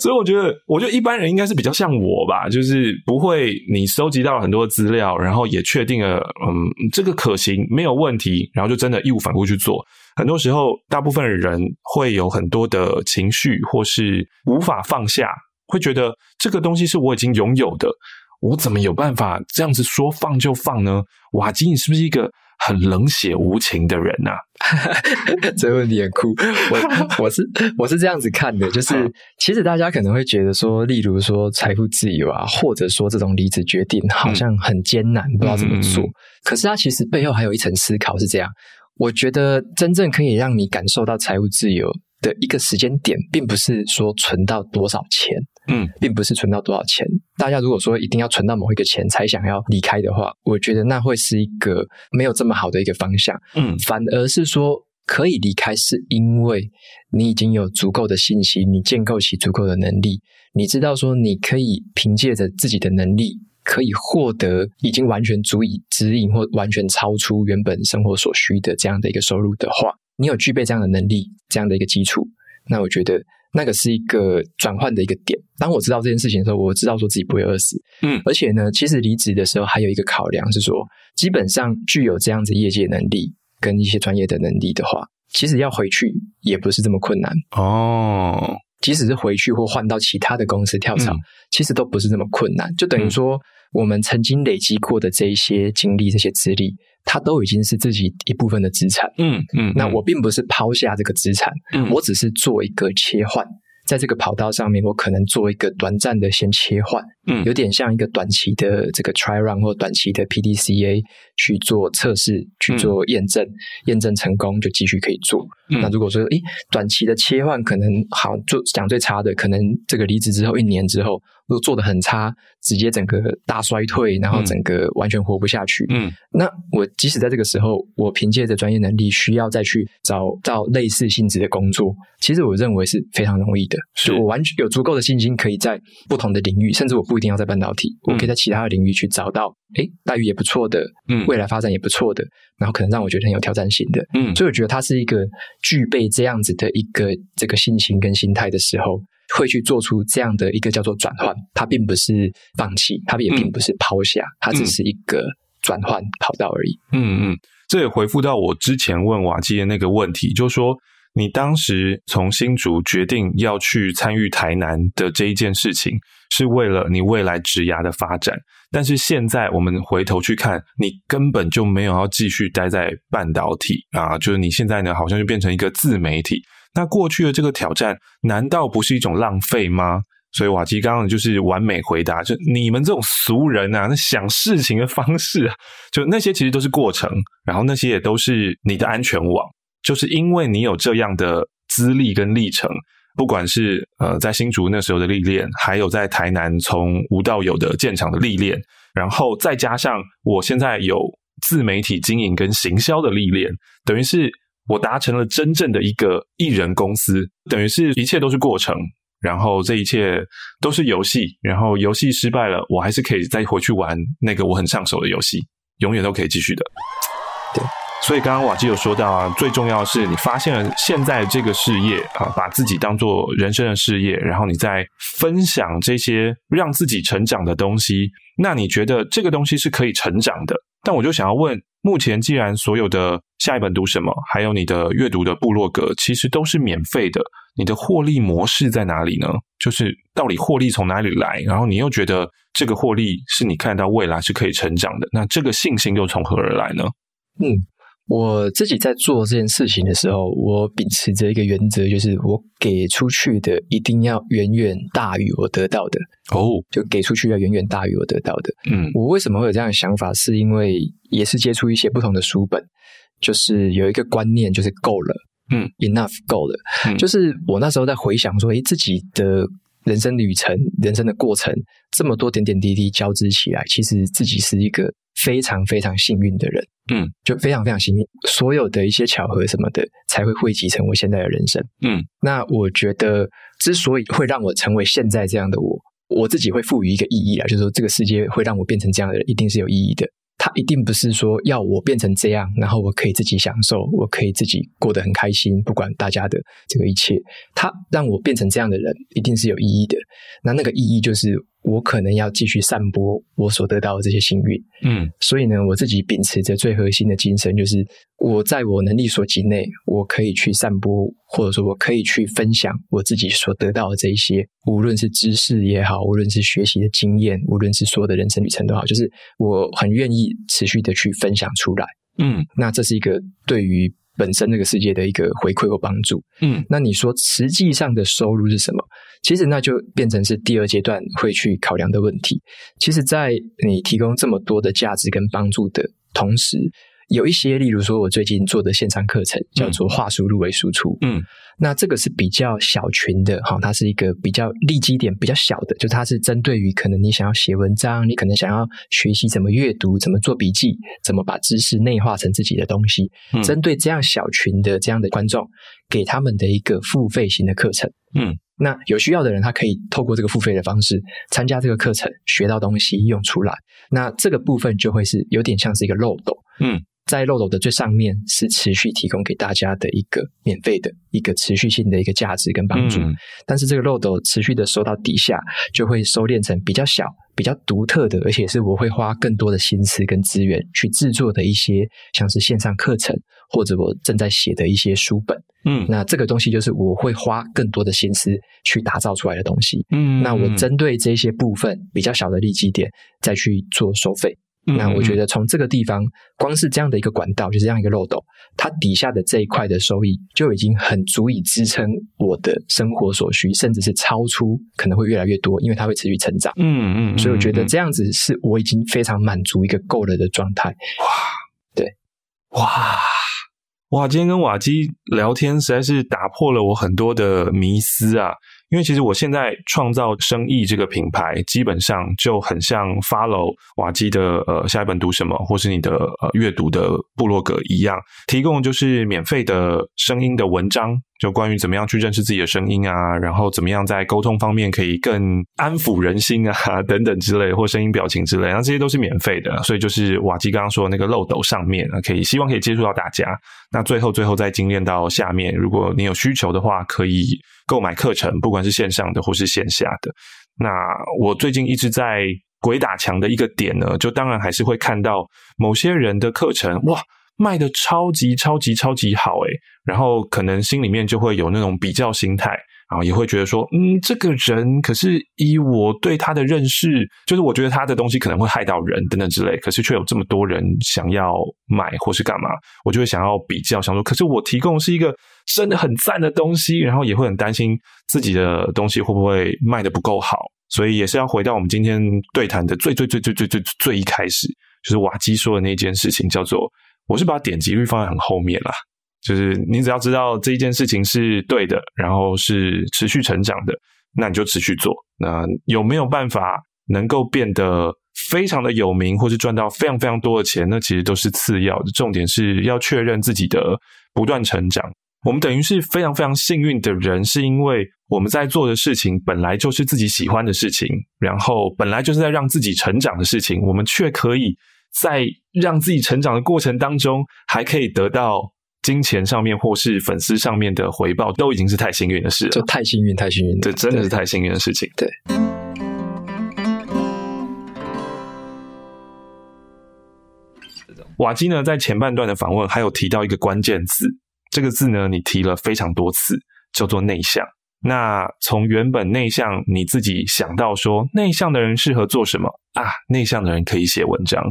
所以我觉得，我觉得一般人应该是比较像我吧，就是不会你收集到了很多资料，然后也确定了，嗯，这个可行没有问题，然后就真的义无反顾去做。很多时候，大部分的人会有很多的情绪，或是无法放下，会觉得这个东西是我已经拥有的。我怎么有办法这样子说放就放呢？瓦基，你是不是一个很冷血无情的人啊？[laughs] 这个问题很酷。我我是我是这样子看的，就是其实大家可能会觉得说，例如说财富自由啊，或者说这种离职决定好像很艰难，嗯、不知道怎么做。嗯、可是它其实背后还有一层思考是这样。我觉得真正可以让你感受到财务自由的一个时间点，并不是说存到多少钱。嗯，并不是存到多少钱。大家如果说一定要存到某一个钱才想要离开的话，我觉得那会是一个没有这么好的一个方向。嗯，反而是说可以离开，是因为你已经有足够的信息，你建构起足够的能力，你知道说你可以凭借着自己的能力，可以获得已经完全足以指引或完全超出原本生活所需的这样的一个收入的话，你有具备这样的能力，这样的一个基础，那我觉得。那个是一个转换的一个点。当我知道这件事情的时候，我知道说自己不会饿死。嗯，而且呢，其实离职的时候还有一个考量是说，基本上具有这样子业界能力跟一些专业的能力的话，其实要回去也不是这么困难哦。即使是回去或换到其他的公司跳槽，嗯、其实都不是这么困难。就等于说，我们曾经累积过的这一些经历、这些资历。它都已经是自己一部分的资产，嗯嗯，嗯，那我并不是抛下这个资产，嗯，我只是做一个切换。在这个跑道上面，我可能做一个短暂的先切换，嗯，有点像一个短期的这个 try run 或短期的 PDCA 去做测试，去做验证，嗯、验证成功就继续可以做。嗯、那如果说，诶，短期的切换可能好做，讲最差的，可能这个离职之后一年之后，如果做得很差，直接整个大衰退，然后整个完全活不下去。嗯，那我即使在这个时候，我凭借着专业能力，需要再去找到类似性质的工作，其实我认为是非常容易的。是。我完全有足够的信心，可以在不同的领域，甚至我不一定要在半导体，嗯、我可以在其他的领域去找到，诶，待遇也不错的，嗯，未来发展也不错的，然后可能让我觉得很有挑战性的，嗯，所以我觉得它是一个具备这样子的一个这个信心跟心态的时候，会去做出这样的一个叫做转换。它并不是放弃，它也并不是抛下，嗯、它只是一个转换跑道而已。嗯嗯，这也回复到我之前问瓦基的那个问题，就是说。你当时从新竹决定要去参与台南的这一件事情，是为了你未来职涯的发展。但是现在我们回头去看，你根本就没有要继续待在半导体啊，就是你现在呢，好像就变成一个自媒体。那过去的这个挑战，难道不是一种浪费吗？所以瓦基刚刚就是完美回答，就你们这种俗人啊，那想事情的方式，就那些其实都是过程，然后那些也都是你的安全网。就是因为你有这样的资历跟历程，不管是呃在新竹那时候的历练，还有在台南从无到有的建厂的历练，然后再加上我现在有自媒体经营跟行销的历练，等于是我达成了真正的一个艺人公司，等于是一切都是过程，然后这一切都是游戏，然后游戏失败了，我还是可以再回去玩那个我很上手的游戏，永远都可以继续的。所以刚刚瓦基有说到啊，最重要的是你发现了现在这个事业啊，把自己当做人生的事业，然后你再分享这些让自己成长的东西，那你觉得这个东西是可以成长的？但我就想要问，目前既然所有的下一本读什么，还有你的阅读的部落格，其实都是免费的，你的获利模式在哪里呢？就是到底获利从哪里来？然后你又觉得这个获利是你看到未来是可以成长的，那这个信心又从何而来呢？嗯。我自己在做这件事情的时候，我秉持着一个原则，就是我给出去的一定要远远大于我得到的。哦，就给出去要远远大于我得到的。嗯，我为什么会有这样的想法？是因为也是接触一些不同的书本，就是有一个观念，就是够了。嗯，enough 够了。嗯，就是我那时候在回想说，诶，自己的人生旅程、人生的过程，这么多点点滴滴交织起来，其实自己是一个非常非常幸运的人。嗯，就非常非常幸运，所有的一些巧合什么的，才会汇集成我现在的人生。嗯，那我觉得，之所以会让我成为现在这样的我，我自己会赋予一个意义啊，就是说这个世界会让我变成这样的人，一定是有意义的。它一定不是说要我变成这样，然后我可以自己享受，我可以自己过得很开心，不管大家的这个一切。它让我变成这样的人，一定是有意义的。那那个意义就是。我可能要继续散播我所得到的这些幸运，嗯，所以呢，我自己秉持着最核心的精神，就是我在我能力所及内，我可以去散播，或者说我可以去分享我自己所得到的这一些，无论是知识也好，无论是学习的经验，无论是所有的人生旅程都好，就是我很愿意持续的去分享出来，嗯，那这是一个对于。本身这个世界的一个回馈或帮助，嗯，那你说实际上的收入是什么？其实那就变成是第二阶段会去考量的问题。其实，在你提供这么多的价值跟帮助的同时，有一些，例如说，我最近做的线上课程叫做“话术入微输出”，嗯，那这个是比较小群的哈，它是一个比较利基点比较小的，就它是针对于可能你想要写文章，你可能想要学习怎么阅读、怎么做笔记、怎么把知识内化成自己的东西，嗯，针对这样小群的这样的观众，给他们的一个付费型的课程，嗯，那有需要的人，他可以透过这个付费的方式参加这个课程，学到东西用出来，那这个部分就会是有点像是一个漏斗，嗯。在漏斗的最上面是持续提供给大家的一个免费的一个持续性的一个价值跟帮助，嗯，但是这个漏斗持续的收到底下，就会收敛成比较小、比较独特的，而且是我会花更多的心思跟资源去制作的一些，像是线上课程或者我正在写的一些书本。嗯，那这个东西就是我会花更多的心思去打造出来的东西。嗯，那我针对这些部分比较小的利基点再去做收费。那我觉得从这个地方，光是这样的一个管道，就是这样一个漏斗，它底下的这一块的收益就已经很足以支撑我的生活所需，甚至是超出，可能会越来越多，因为它会持续成长。嗯嗯，所以我觉得这样子是我已经非常满足一个够了的状态。哇，对，哇哇，今天跟瓦基聊天实在是打破了我很多的迷思啊。因为其实我现在创造生意这个品牌，基本上就很像 follow 瓦基的呃下一本读什么，或是你的呃阅读的部落格一样，提供就是免费的声音的文章，就关于怎么样去认识自己的声音啊，然后怎么样在沟通方面可以更安抚人心啊 [laughs] 等等之类，或声音表情之类，那这些都是免费的，所以就是瓦基刚刚说的那个漏斗上面啊，可以希望可以接触到大家。那最后最后再精炼到下面，如果你有需求的话，可以购买课程，不管是线上的或是线下的。那我最近一直在鬼打墙的一个点呢，就当然还是会看到某些人的课程，哇，卖的超级超级超级好诶，然后可能心里面就会有那种比较心态。然后也会觉得说，嗯，这个人可是以我对他的认识，就是我觉得他的东西可能会害到人等等之类，可是却有这么多人想要买或是干嘛，我就会想要比较，想说，可是我提供是一个真的很赞的东西，然后也会很担心自己的东西会不会卖得不够好，所以也是要回到我们今天对谈的最最最最最最最一开始，就是瓦基说的那件事情，叫做我是把点击率放在很后面了。就是你只要知道这一件事情是对的，然后是持续成长的，那你就持续做。那有没有办法能够变得非常的有名，或是赚到非常非常多的钱，那其实都是次要的。重点是要确认自己的不断成长。我们等于是非常非常幸运的人，是因为我们在做的事情本来就是自己喜欢的事情，然后本来就是在让自己成长的事情，我们却可以在让自己成长的过程当中，还可以得到金钱上面或是粉丝上面的回报，都已经是太幸运的事了。就太幸运，太幸运，这真的是太幸运的事情。对。瓦基呢，在前半段的访问还有提到一个关键字。这个字呢，你提了非常多次，叫做内向。那从原本内向，你自己想到说内向的人适合做什么啊？内向的人可以写文章。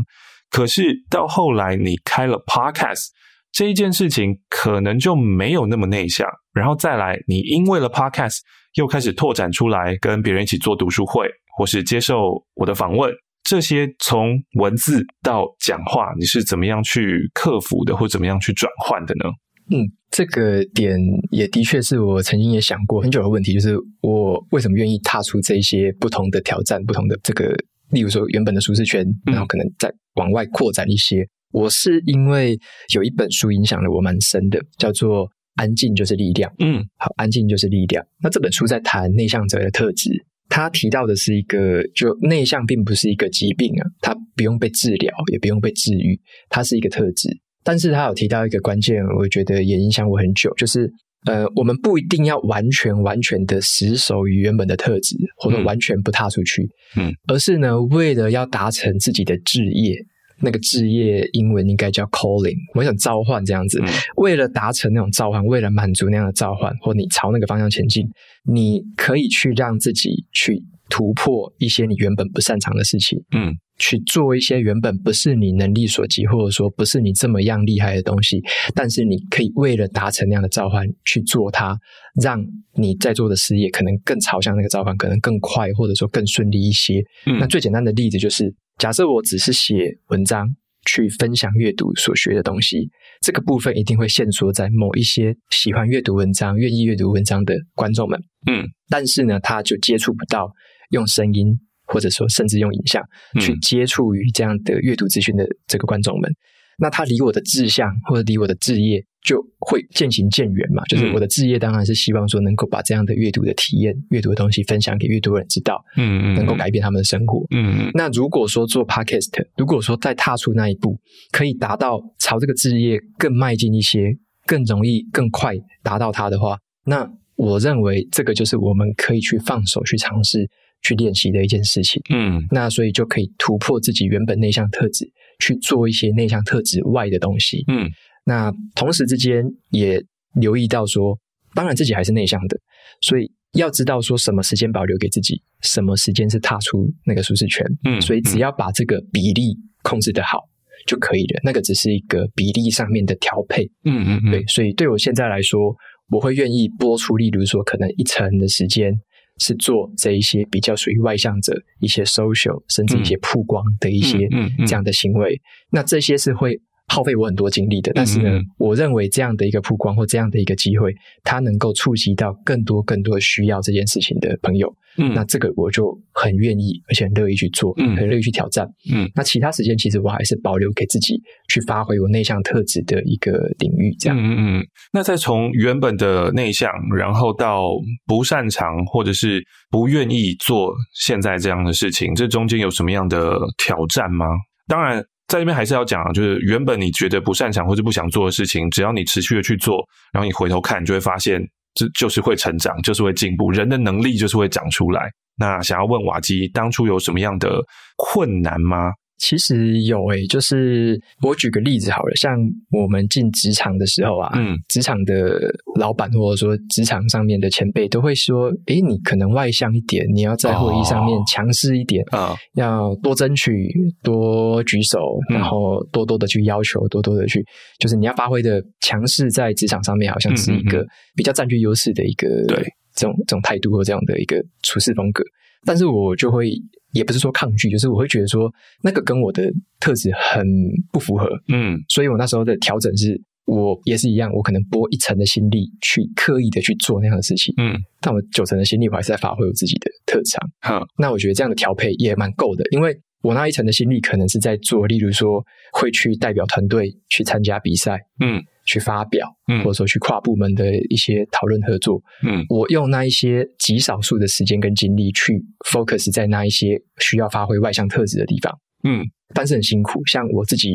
可是到后来，你开了 Podcast 这一件事情，可能就没有那么内向。然后再来，你因为了 Podcast 又开始拓展出来，跟别人一起做读书会，或是接受我的访问。这些从文字到讲话，你是怎么样去克服的，或怎么样去转换的呢？嗯，这个点也的确是我曾经也想过很久的问题，就是我为什么愿意踏出这些不同的挑战，不同的这个，例如说原本的舒适圈，然后可能再往外扩展一些。嗯、我是因为有一本书影响了我蛮深的，叫做《安静就是力量》。嗯，好，安静就是力量。那这本书在谈内向者的特质，他提到的是一个，就内向并不是一个疾病啊，它不用被治疗，也不用被治愈，它是一个特质。但是他有提到一个关键，我觉得也影响我很久，就是呃，我们不一定要完全完全的死守于原本的特质，或者完全不踏出去，嗯，而是呢，为了要达成自己的志业，那个志业英文应该叫 calling，我想召唤这样子，嗯，为了达成那种召唤，为了满足那样的召唤，或你朝那个方向前进，你可以去让自己去突破一些你原本不擅长的事情，嗯。去做一些原本不是你能力所及，或者说不是你这么样厉害的东西，但是你可以为了达成那样的召唤去做它，让你在做的事业可能更朝向那个召唤，可能更快，或者说更顺利一些。嗯。那最简单的例子就是，假设我只是写文章去分享阅读所学的东西，这个部分一定会限缩在某一些喜欢阅读文章、愿意阅读文章的观众们。嗯。但是呢，他就接触不到用声音。或者说，甚至用影像去接触于这样的阅读资讯的这个观众们，嗯、那他离我的志向或者离我的志业就会渐行渐远嘛。就是我的志业当然是希望说能够把这样的阅读的体验、阅读的东西分享给越多人知道，嗯嗯，能够改变他们的生活，嗯嗯。那如果说做 Podcast，如果说再踏出那一步，可以达到朝这个志业更迈进一些、更容易、更快达到它的话，那我认为这个就是我们可以去放手去尝试。去练习的一件事情，嗯，那所以就可以突破自己原本内向特质，去做一些内向特质外的东西，嗯，那同时之间也留意到说，当然自己还是内向的，所以要知道说什么时间保留给自己，什么时间是踏出那个舒适圈，嗯，所以只要把这个比例控制得好就可以了，那个只是一个比例上面的调配，嗯嗯嗯，对，所以对我现在来说，我会愿意播出，例如说可能一成的时间。是做这一些比较属于外向者一些 social，甚至一些曝光的一些这样的行为，嗯嗯嗯、那这些是会耗费我很多精力的。但是呢，嗯嗯、我认为这样的一个曝光或这样的一个机会，它能够触及到更多更多需要这件事情的朋友。嗯，那这个我就很愿意，而且很乐意去做，嗯，很乐意去挑战。嗯，那其他时间其实我还是保留给自己去发挥我内向特质的一个领域，这样。嗯嗯。那再从原本的内向，然后到不擅长或者是不愿意做现在这样的事情，这中间有什么样的挑战吗？当然，在这边还是要讲，就是原本你觉得不擅长或者不想做的事情，只要你持续的去做，然后你回头看，你就会发现。这就是会成长，就是会进步，人的能力就是会长出来。那想要问瓦基，当初有什么样的困难吗？其实有诶、欸，就是我举个例子好了，像我们进职场的时候啊，嗯，职场的老板或者说职场上面的前辈都会说，诶，你可能外向一点，你要在会议上面强势一点啊，哦、要多争取，多举手，然后多多的去要求，多多的去，就是你要发挥的强势，在职场上面好像是一个比较占据优势的一个对这种这种态度或这样的一个处事风格，但是我就会。也不是说抗拒，就是我会觉得说那个跟我的特质很不符合，嗯，所以我那时候的调整是，我也是一样，我可能拨一层的心力去刻意的去做那样的事情，嗯，但我九成的心力我还是在发挥我自己的特长，好，那我觉得这样的调配也蛮够的，因为我那一层的心力可能是在做，例如说会去代表团队去参加比赛，嗯，去发表，嗯，或者说去跨部门的一些讨论合作，嗯，我用那一些极少数的时间跟精力去 focus 在那一些需要发挥外向特质的地方，嗯，但是很辛苦，像我自己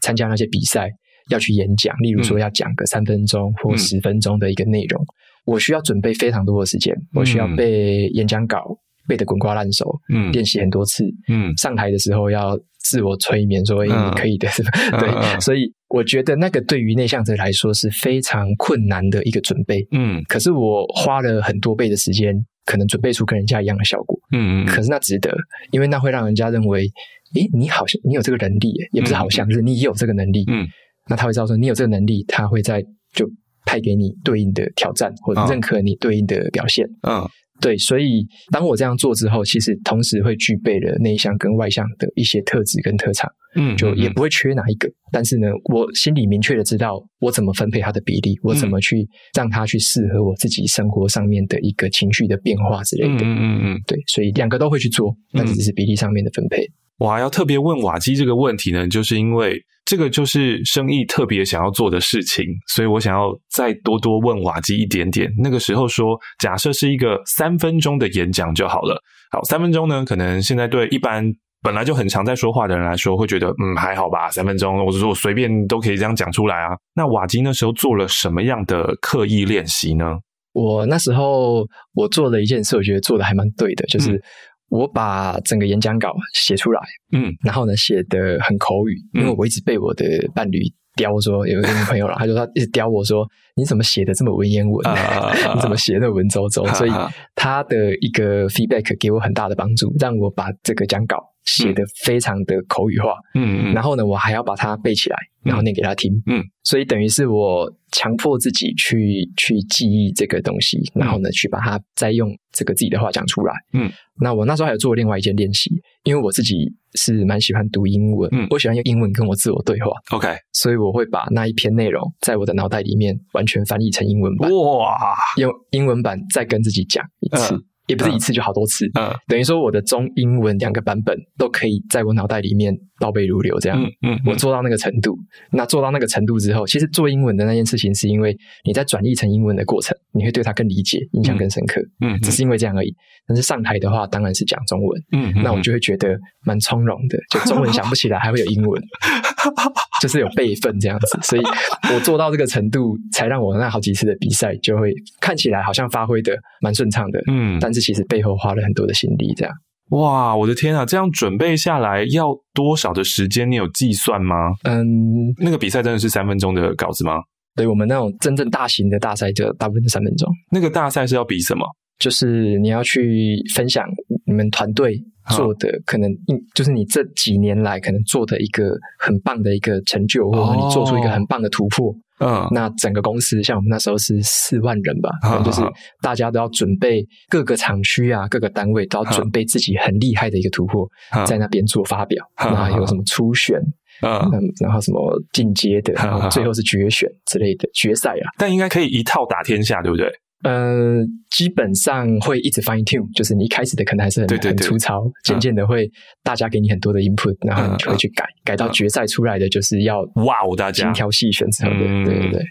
参加那些比赛要去演讲，例如说要讲个三分钟或十分钟的一个内容，嗯，我需要准备非常多的时间，我需要背演讲稿。背的滚瓜烂熟，嗯，练习很多次，嗯，上台的时候要自我催眠，说你可以的？[laughs] 对，所以我觉得那个对于内向者来说是非常困难的一个准备，嗯，可是我花了很多倍的时间，可能准备出跟人家一样的效果，嗯嗯，可是那值得，因为那会让人家认为，诶，你好像你有这个能力，也不是好像，就是你也有这个能力，嗯，那他会知道说你有这个能力，他会在就派给你对应的挑战，或者认可你对应的表现，嗯。对，所以当我这样做之后，其实同时会具备了内向跟外向的一些特质跟特长，嗯，就也不会缺哪一个。但是呢，我心里明确的知道我怎么分配它的比例，我怎么去让它去适合我自己生活上面的一个情绪的变化之类的。嗯嗯嗯，对，所以两个都会去做，但是只是比例上面的分配。我还要特别问瓦基这个问题呢，就是因为这个就是生意特别想要做的事情，所以我想要再多多问瓦基一点点。那个时候说，假设是一个三分钟的演讲就好了。好，三分钟呢，可能现在对一般本来就很常在说话的人来说，会觉得嗯还好吧，三分钟，我是说我随便都可以这样讲出来啊。那瓦基那时候做了什么样的刻意练习呢？我那时候我做了一件事，我觉得做的还蛮对的，就是。嗯我把整个演讲稿写出来，嗯，然后呢，写的很口语，因为我一直被我的伴侣刁说，有一个女朋友了，[laughs] 他就说他一直刁我说，你怎么写的这么文言文？[laughs] 你怎么写的文绉绉？所以他的一个 feedback 给我很大的帮助，让我把这个讲稿写得非常的口语化，嗯，然后呢，我还要把它背起来，然后念给他听，嗯，所以等于是我强迫自己去去记忆这个东西，然后呢，去把它再用这个自己的话讲出来，嗯。那我那时候还有做另外一件练习，因为我自己是蛮喜欢读英文，嗯，我喜欢用英文跟我自我对话，OK，所以我会把那一篇内容在我的脑袋里面完全翻译成英文版，哇，用英文版再跟自己讲一次。嗯也不是一次，就好多次，嗯，等于说我的中英文两个版本都可以在我脑袋里面倒背如流，这样，嗯嗯，我做到那个程度。那做到那个程度之后，其实做英文的那件事情，是因为你在转译成英文的过程，你会对它更理解，印象更深刻，嗯，只是因为这样而已。但是上台的话，当然是讲中文，嗯，那我就会觉得蛮从容的，就中文想不起来，还会有英文，[laughs] [laughs] 就是有备份这样子。所以我做到这个程度，才让我那好几次的比赛就会看起来好像发挥的蛮顺畅的，嗯，但是。其实背后花了很多的心力，这样。哇，我的天啊！这样准备下来要多少的时间？你有计算吗？嗯，那个比赛真的是三分钟的稿子吗？对，我们那种真正大型的大赛就大部分是三分钟。那个大赛是要比什么？就是你要去分享你们团队做的，可能就是你这几年来可能做的一个很棒的一个成就，或者你做出一个很棒的突破。嗯，那整个公司像我们那时候是四万人吧，就是大家都要准备各个厂区啊，各个单位都要准备自己很厉害的一个突破，在那边做发表。那有什么初选，嗯，然后什么进阶的，最后是决选之类的决赛啊。但应该可以一套打天下，对不对？呃，基本上会一直 fine tune，就是你一开始的可能还是很很粗糙，渐渐的会大家给你很多的 input，然后你就会去改，改到决赛出来的就是要哇哦，大家。精挑细选之后的，对对对，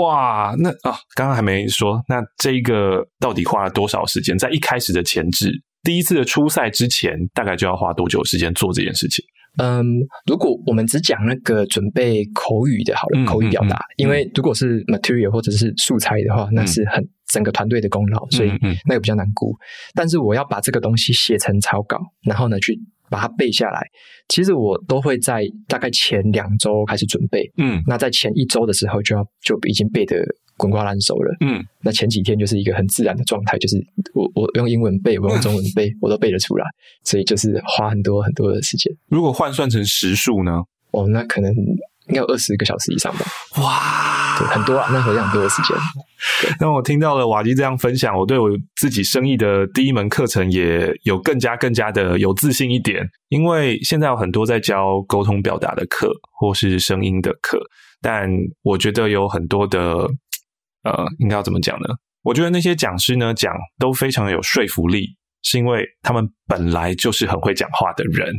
哇，那啊，刚刚还没说，那这个到底花了多少时间？在一开始的前置，第一次的初赛之前，大概就要花多久时间做这件事情？嗯，如果我们只讲那个准备口语的，好了，口语表达，因为如果是 material 或者是素材的话，那是很整个团队的功劳，所以那个比较难估。但是我要把这个东西写成草稿，然后呢，去把它背下来，其实我都会在大概前两周开始准备。嗯，那在前一周的时候就要就已经背得滚瓜烂熟了，嗯，那前几天就是一个很自然的状态，就是我我用英文背，我用中文背，[laughs] 我都背得出来，所以就是花很多很多的时间。如果换算成时数呢？哦，那可能应该有二十个小时以上吧。哇，对，很多啊，那非常多的时间。那我听到了瓦基这样分享，我对我自己生意的第一门课程也有更加更加的有自信一点，因为现在有很多在教沟通表达的课或是声音的课，但我觉得有很多的。呃，应该要怎么讲呢？我觉得那些讲师呢，讲都非常有说服力，是因为他们本来就是很会讲话的人。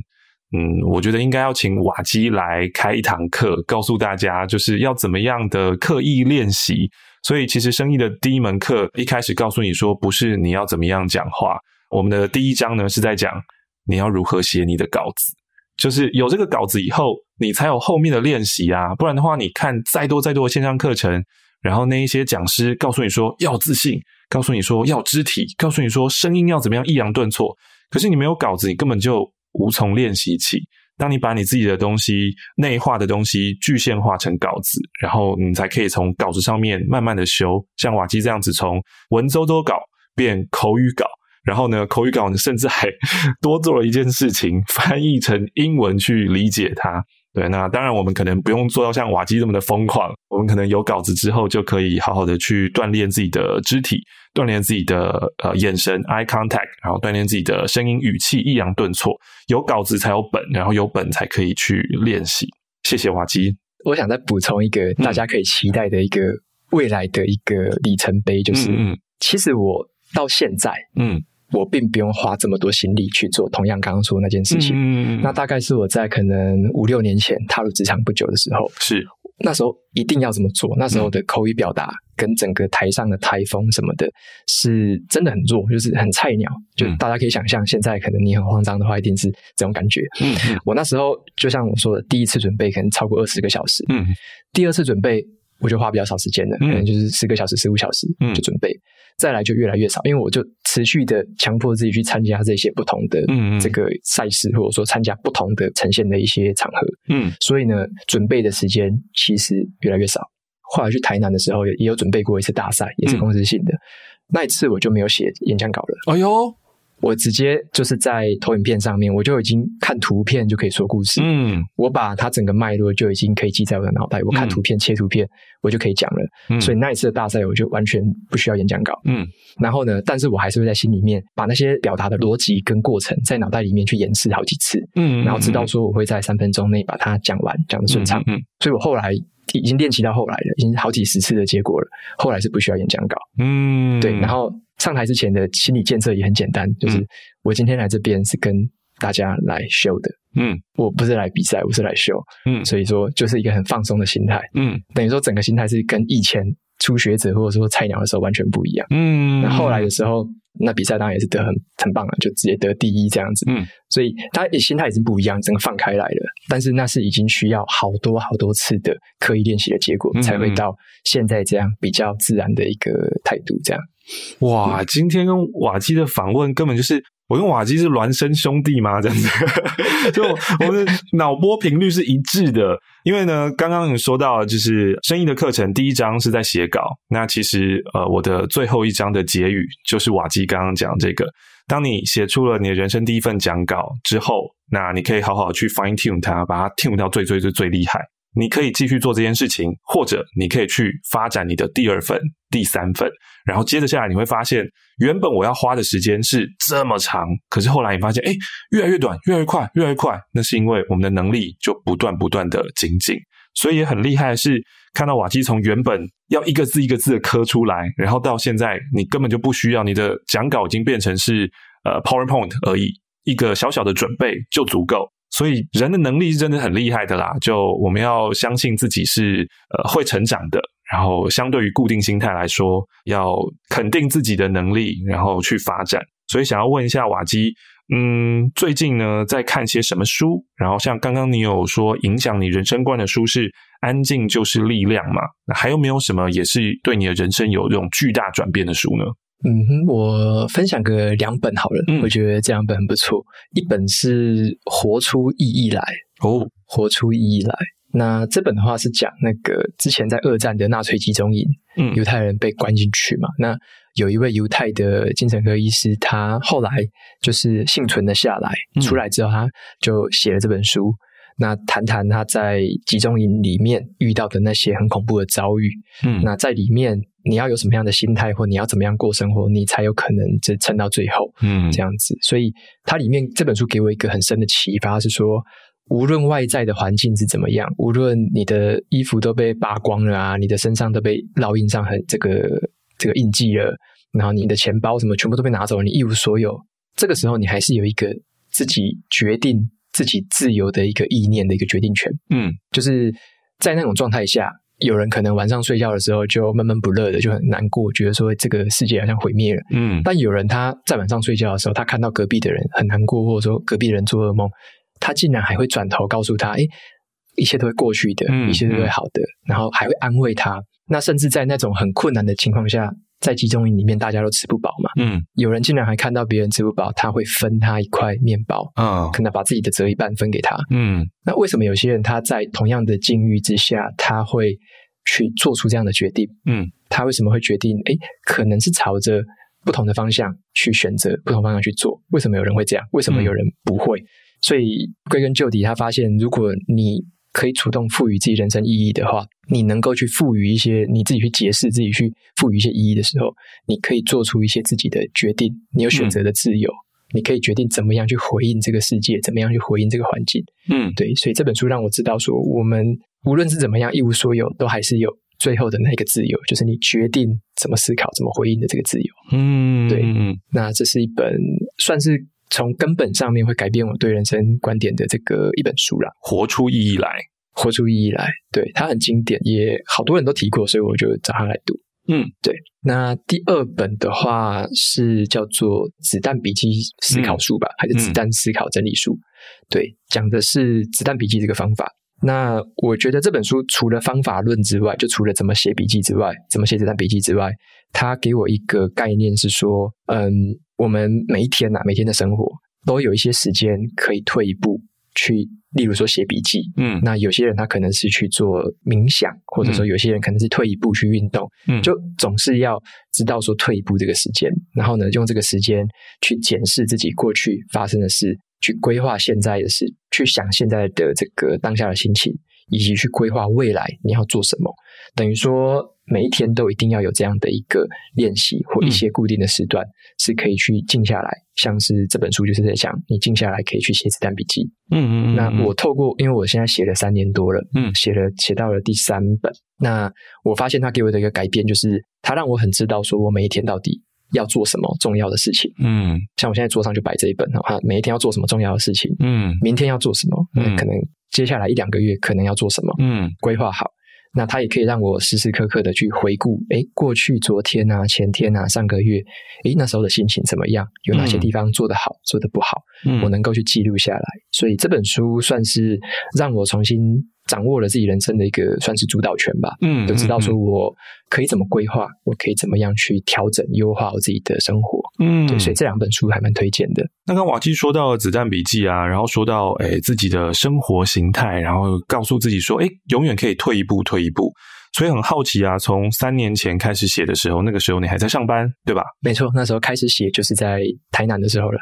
嗯，我觉得应该要请瓦基来开一堂课，告诉大家就是要怎么样的刻意练习。所以，其实生意的第一门课一开始告诉你说，不是你要怎么样讲话。我们的第一章呢是在讲你要如何写你的稿子，就是有这个稿子以后，你才有后面的练习啊。不然的话，你看再多再多的线上课程，然后那一些讲师告诉你说要自信，告诉你说要肢体，告诉你说声音要怎么样抑扬顿挫，可是你没有稿子，你根本就无从练习起。当你把你自己的东西内化的东西具现化成稿子，然后你才可以从稿子上面慢慢的修，像瓦基这样子从文绉绉稿变口语稿，然后呢，口语稿呢甚至还 [laughs] 多做了一件事情，翻译成英文去理解它。对，那当然我们可能不用做到像瓦基这么的疯狂，我们可能有稿子之后就可以好好的去锻炼自己的肢体，锻炼自己的呃眼神 eye contact，然后锻炼自己的声音语气抑扬顿挫。有稿子才有本，然后有本才可以去练习。谢谢瓦基。我想再补充一个大家可以期待的一个未来的一个里程碑，就是嗯嗯其实我到现在嗯。我并不用花这么多心力去做同样刚刚说的那件事情。嗯，那大概是我在可能五六年前踏入职场不久的时候，是那时候一定要这么做。那时候的口语表达跟整个台上的台风什么的，是真的很弱，就是很菜鸟。就大家可以想象，现在可能你很慌张的话，一定是这种感觉。嗯，我那时候就像我说的，第一次准备可能超过二十个小时。嗯，第二次准备我就花比较少时间了，可能就是十个小时、十五小时就准备。再来就越来越少，因为我就持续的强迫自己去参加这些不同的这个赛事，或者说参加不同的呈现的一些场合。嗯，所以呢，准备的时间其实越来越少。后来去台南的时候，也也有准备过一次大赛，也是公司性的。嗯、那一次我就没有写演讲稿了。哎呦！我直接就是在投影片上面，我就已经看图片就可以说故事。嗯，我把它整个脉络就已经可以记在我的脑袋。我看图片、切图片，我就可以讲了。嗯，所以那一次的大赛，我就完全不需要演讲稿。嗯，然后呢，但是我还是会在心里面把那些表达的逻辑跟过程，在脑袋里面去演示好几次。嗯，然后直到说我会在三分钟内把它讲完，讲的顺畅。嗯，所以我后来已经练习到后来了，已经好几十次的结果了。后来是不需要演讲稿。嗯，对，然后。上台之前的心理建设也很简单，就是我今天来这边是跟大家来秀的，嗯，我不是来比赛，我是来秀，嗯，所以说就是一个很放松的心态，嗯，等于说整个心态是跟以前初学者或者说菜鸟的时候完全不一样，嗯，那后来的时候，那比赛当然也是得很很棒了，就直接得第一这样子，嗯，所以他心态已经不一样，整个放开来了，但是那是已经需要好多好多次的刻意练习的结果，才会到现在这样比较自然的一个态度这样。[laughs] 哇，今天跟瓦基的访问根本就是我跟瓦基是孪生兄弟吗？这样子，[laughs] 就我们的脑波频率是一致的。因为呢，刚刚你说到就是生意的课程，第一章是在写稿。那其实呃，我的最后一章的结语就是瓦基刚刚讲这个。当你写出了你的人生第一份讲稿之后，那你可以好好去 fine tune 它，把它 tune 到最最最最厉害。你可以继续做这件事情，或者你可以去发展你的第二份、第三份，然后接着下来你会发现，原本我要花的时间是这么长，可是后来你发现，哎，越来越短，越来越快，越来越快。那是因为我们的能力就不断不断的精进，所以也很厉害的是，看到瓦基从原本要一个字一个字的刻出来，然后到现在你根本就不需要你的讲稿已经变成是呃 PowerPoint 而已，一个小小的准备就足够。所以人的能力是真的很厉害的啦，就我们要相信自己是呃会成长的，然后相对于固定心态来说，要肯定自己的能力，然后去发展。所以想要问一下瓦基，嗯，最近呢在看些什么书？然后像刚刚你有说影响你人生观的书是《安静就是力量》嘛？那还有没有什么也是对你的人生有这种巨大转变的书呢？嗯哼，我分享个两本好了，嗯、我觉得这两本很不错。一本是《活出意义来》哦，活出意义来。那这本的话是讲那个之前在二战的纳粹集中营，嗯，犹太人被关进去嘛。那有一位犹太的精神科医师，他后来就是幸存了下来，嗯、出来之后他就写了这本书。那谈谈他在集中营里面遇到的那些很恐怖的遭遇。嗯，那在里面。你要有什么样的心态，或你要怎么样过生活，你才有可能这撑到最后，嗯，这样子。所以它里面这本书给我一个很深的启发，是说，无论外在的环境是怎么样，无论你的衣服都被扒光了啊，你的身上都被烙印上很这个这个印记了，然后你的钱包什么全部都被拿走了，你一无所有，这个时候你还是有一个自己决定自己自由的一个意念的一个决定权。嗯，就是在那种状态下，有人可能晚上睡觉的时候就闷闷不乐的，就很难过，觉得说这个世界好像毁灭了。嗯，但有人他在晚上睡觉的时候，他看到隔壁的人很难过，或者说隔壁的人做噩梦，他竟然还会转头告诉他：“哎，一切都会过去的，嗯、一切都会好的。嗯”然后还会安慰他。那甚至在那种很困难的情况下，在集中营里面，大家都吃不饱嘛。嗯，有人竟然还看到别人吃不饱，他会分他一块面包，嗯，可能把自己的折一半分给他。嗯，那为什么有些人他在同样的境遇之下，他会去做出这样的决定？嗯，他为什么会决定？诶，可能是朝着不同的方向去选择，不同方向去做。为什么有人会这样？为什么有人不会？嗯，所以归根究底，他发现，如果你可以主动赋予自己人生意义的话，你能够去赋予一些你自己去解释自己去赋予一些意义的时候，你可以做出一些自己的决定。你有选择的自由，嗯、你可以决定怎么样去回应这个世界，怎么样去回应这个环境。嗯，对。所以这本书让我知道说，我们无论是怎么样一无所有，都还是有最后的那个自由，就是你决定怎么思考、怎么回应的这个自由。嗯，对。那这是一本算是。从根本上面会改变我对人生观点的这个一本书啦，活出意义来，活出意义来，对，它很经典，也好多人都提过，所以我就找它来读。嗯，对。那第二本的话是叫做《子弹笔记思考术》吧，嗯、还是《子弹思考整理术》？嗯、对，讲的是子弹笔记这个方法。那我觉得这本书除了方法论之外，就除了怎么写笔记之外，怎么写子弹笔记之外，它给我一个概念是说，嗯。我们每一天呐、啊，每天的生活都有一些时间可以退一步去，例如说写笔记。嗯，那有些人他可能是去做冥想，或者说有些人可能是退一步去运动。嗯，就总是要知道说退一步这个时间，然后呢，用这个时间去检视自己过去发生的事，去规划现在的事，去想现在的这个当下的心情，以及去规划未来你要做什么。等于说。每一天都一定要有这样的一个练习或一些固定的时段，嗯、是可以去静下来。像是这本书就是在讲，你静下来可以去写子弹笔记。嗯嗯，嗯，嗯。那我透过，因为我现在写了三年多了，嗯，写了写到了第三本。那我发现他给我的一个改变，就是他让我很知道，说我每一天到底要做什么重要的事情。嗯。像我现在桌上就摆这一本哈，每一天要做什么重要的事情。嗯。明天要做什么？嗯。可能接下来一两个月可能要做什么？嗯。规划好。那它也可以让我时时刻刻的去回顾，哎，过去、昨天啊、前天啊、上个月，哎，那时候的心情怎么样？有哪些地方做得好、嗯、做得不好？嗯，我能够去记录下来。所以这本书算是让我重新掌握了自己人生的一个算是主导权吧。嗯，就知道说我可以怎么规划，我可以怎么样去调整、优化我自己的生活。嗯，对，所以这两本书还蛮推荐的。那刚瓦基说到子弹笔记啊，然后说到诶自己的生活形态，然后告诉自己说，诶永远可以退一步，退一步。所以很好奇啊，从三年前开始写的时候，那个时候你还在上班，对吧？没错，那时候开始写就是在台南的时候了。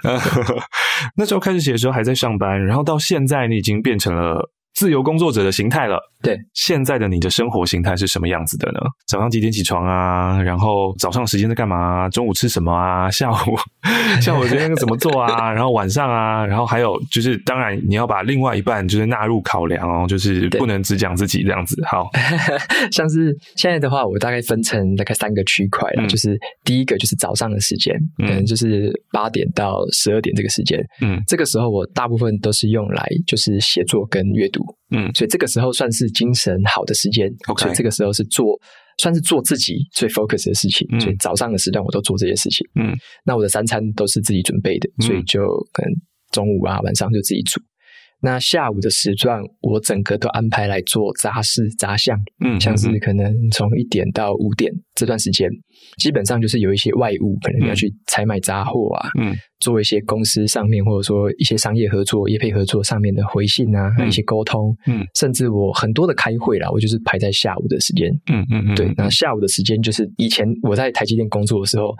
[laughs] 那时候开始写的时候还在上班，然后到现在你已经变成了自由工作者的形态了。对，现在的你的生活形态是什么样子的呢？早上几点起床啊？然后早上时间在干嘛啊？中午吃什么啊？下午 [laughs] 下午今天怎么做啊？[laughs] 然后晚上啊？然后还有就是，当然你要把另外一半就是纳入考量哦，就是不能只讲自己这样子。好，[laughs] 像是现在的话，我大概分成大概三个区块了，嗯、就是第一个就是早上的时间，可能就是八点到十二点这个时间，嗯，这个时候我大部分都是用来就是写作跟阅读。嗯，所以这个时候算是精神好的时间，OK。所以这个时候是做，算是做自己最 focus 的事情。嗯，所以早上的时段我都做这些事情。嗯，那我的三餐都是自己准备的，嗯，所以就可能中午啊、晚上就自己煮。那下午的时段，我整个都安排来做杂事杂项，嗯，像是可能从一点到五点这段时间，基本上就是有一些外务，可能要去采买杂货啊，嗯，做一些公司上面或者说一些商业合作、业配合作上面的回信啊，一些沟通，嗯，甚至我很多的开会啦，我就是排在下午的时间，嗯嗯嗯，对，那下午的时间就是以前我在台积电工作的时候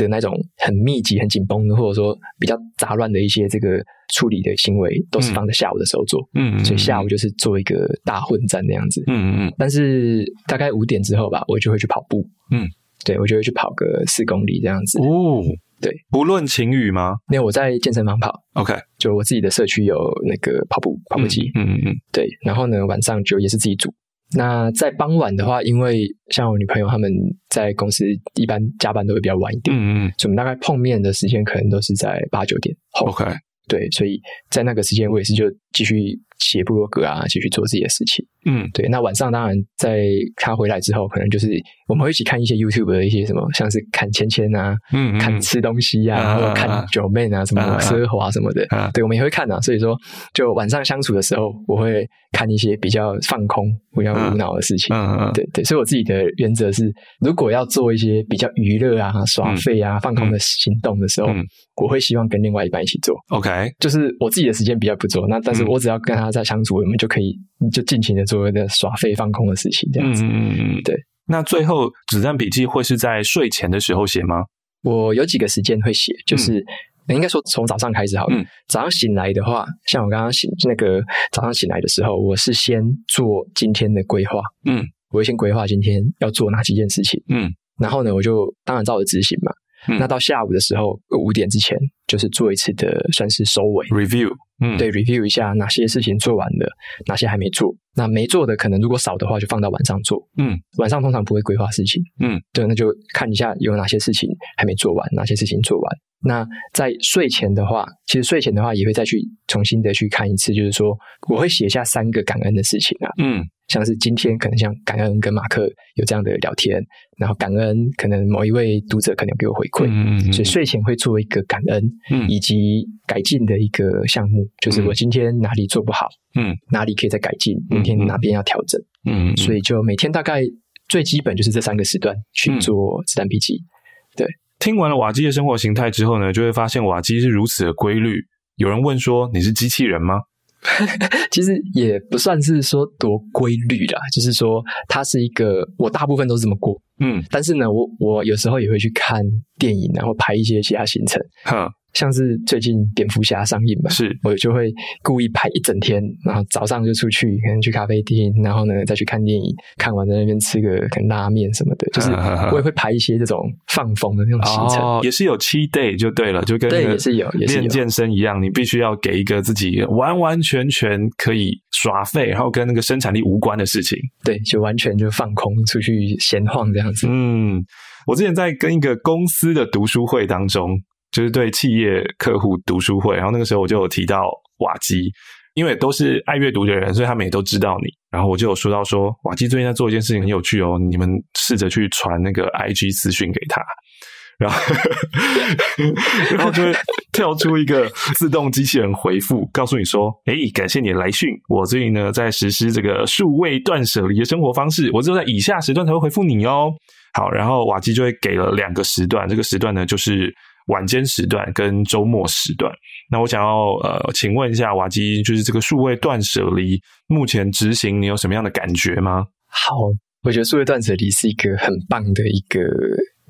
的那种很密集、很紧绷的，或者说比较杂乱的一些这个处理的行为，都是放在下午的时候做。嗯，所以下午就是做一个大混战那样子。嗯嗯嗯。但是大概五点之后吧，我就会去跑步。嗯，对，我就会去跑个四公里这样子。哦，对，不论晴雨吗？没有，我在健身房跑。OK，就我自己的社区有那个跑步跑步机。嗯嗯嗯。对，然后呢，晚上就也是自己煮。那在傍晚的话，因为像我女朋友他们在公司一般加班都会比较晚一点，嗯嗯，所以我们大概碰面的时间可能都是在八九点后。OK，对，所以在那个时间，我也是就继续写部落格啊，继续做自己的事情。嗯，对。那晚上当然在他回来之后，可能就是我们会一起看一些 YouTube 的一些什么，像是看芊芊啊，嗯，嗯，看吃东西啊，或者看九妹啊，什么奢华什么的，啊、对，我们也会看啊。所以说，就晚上相处的时候，我会看一些比较放空、比较无脑的事情。嗯嗯，对对。所以我自己的原则是，如果要做一些比较娱乐啊、耍废啊、放空的行动的时候，嗯、我会希望跟另外一半一起做。OK，就是我自己的时间比较不做，那但是我只要跟他在相处，我们就可以就尽情的。所谓的耍废放空的事情，这样子。嗯嗯嗯，对。那最后子弹笔记会是在睡前的时候写吗？我有几个时间会写，就是、嗯、应该说从早上开始好了。嗯、早上醒来的话，像我刚刚醒那个早上醒来的时候，我是先做今天的规划。嗯，我会先规划今天要做哪几件事情。嗯，然后呢，我就当然照着执行嘛。嗯、那到下午的时候，五点之前就是做一次的算是收尾 review。嗯，对，review 一下哪些事情做完了，哪些还没做。那没做的可能如果少的话，就放到晚上做。嗯，晚上通常不会规划事情。嗯，对，那就看一下有哪些事情还没做完，哪些事情做完。那在睡前的话，其实睡前的话也会再去重新的去看一次，就是说我会写下三个感恩的事情啊。嗯。像是今天可能像感恩跟马克有这样的聊天，然后感恩可能某一位读者可能有给我回馈，嗯嗯，所以睡前会做一个感恩，嗯，以及改进的一个项目，就是我今天哪里做不好，嗯，哪里可以再改进，明天哪边要调整，嗯，所以就每天大概最基本就是这三个时段去做子弹笔记。对，听完了瓦基的生活形态之后呢，就会发现瓦基是如此的规律。有人问说：“你是机器人吗？” [laughs] 其实也不算是说多规律啦，就是说它是一个，我大部分都是这么过，嗯，但是呢，我我有时候也会去看电影，然后排一些其他行程，哈。像是最近蝙蝠侠上映嘛，是我就会故意排一整天，然后早上就出去，可能去咖啡厅，然后呢再去看电影，看完在那边吃个可能拉面什么的，就是 [laughs] 我也会排一些这种放风的那种行程，哦，也是有 cheat day 就对了，就跟对也是有练健身一样，你必须要给一个自己完完全全可以耍废，然后跟那个生产力无关的事情，对，就完全就放空出去闲晃这样子。嗯，我之前在跟一个公司的读书会当中。就是对企业客户读书会，然后那个时候我就有提到瓦基，因为都是爱阅读的人，所以他们也都知道你。然后我就有说到说，瓦基最近在做一件事情很有趣哦，你们试着去传那个 IG 私讯给他，然后 [laughs] 然后就会跳出一个自动机器人回复，告诉你说，诶，感谢你的来讯，我最近呢在实施这个数位断舍离的生活方式，我只有在以下时段才会回复你哦。好，然后瓦基就会给了两个时段，这个时段呢就是。晚间时段跟周末时段，那我想要呃，请问一下瓦基，就是这个数位断舍离目前执行，你有什么样的感觉吗？好，我觉得数位断舍离是一个很棒的一个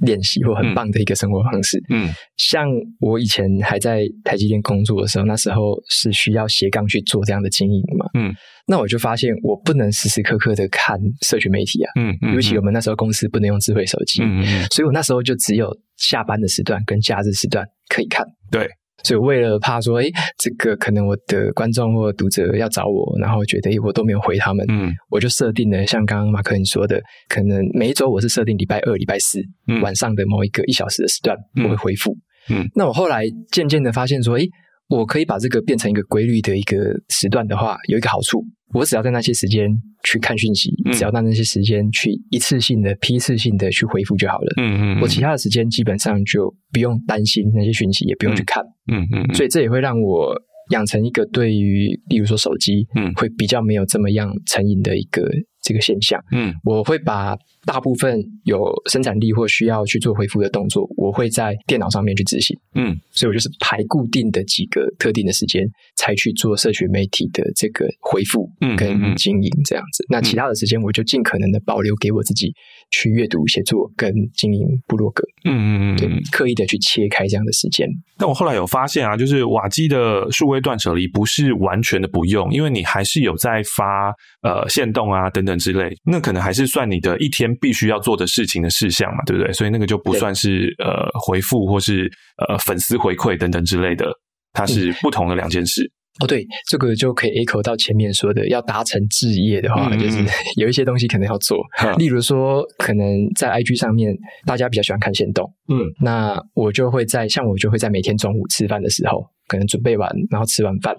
练习，或很棒的一个生活方式。嗯，嗯，像我以前还在台积电工作的时候，那时候是需要斜杠去做这样的经营嘛。嗯。那我就发现，我不能时时刻刻的看社群媒体啊，嗯，嗯，尤其我们那时候公司不能用智慧手机，嗯，嗯，所以我那时候就只有下班的时段跟假日时段可以看。对，所以为了怕说，哎，这个可能我的观众或读者要找我，然后觉得哎我都没有回他们，嗯，我就设定了像刚刚马克你说的，可能每一周我是设定礼拜二、礼拜四，嗯，晚上的某一个一小时的时段我会回复，嗯，那我后来渐渐的发现说，诶，我可以把这个变成一个规律的一个时段的话，有一个好处。我只要在那些时间去看讯息，嗯、只要在那些时间去一次性的、批次性的去回复就好了。嗯嗯，嗯我其他的时间基本上就不用担心那些讯息，也不用去看。嗯嗯，嗯所以这也会让我养成一个对于，例如说手机，嗯，会比较没有这么样成瘾的一个这个现象。嗯，我会把。大部分有生产力或需要去做回复的动作，我会在电脑上面去执行。嗯，所以我就是排固定的几个特定的时间，才去做社群媒体的这个回复跟经营这样子。嗯嗯嗯、那其他的时间，我就尽可能的保留给我自己去阅读、写作跟经营部落格。嗯嗯嗯，对，刻意的去切开这样的时间。但我后来有发现啊，就是瓦基的数位断舍离不是完全的不用，因为你还是有在发呃线动啊等等之类，那可能还是算你的一天。必须要做的事情的事项嘛，对不对？所以那个就不算是呃回复或是呃粉丝回馈等等之类的，它是不同的两件事。哦，对，这个就可以 echo 到前面说的，要达成置业的话，嗯、就是 [laughs] 有一些东西可能要做。嗯、例如说，可能在 IG 上面，大家比较喜欢看线动，嗯，那我就会在像我就会在每天中午吃饭的时候，可能准备完，然后吃完饭，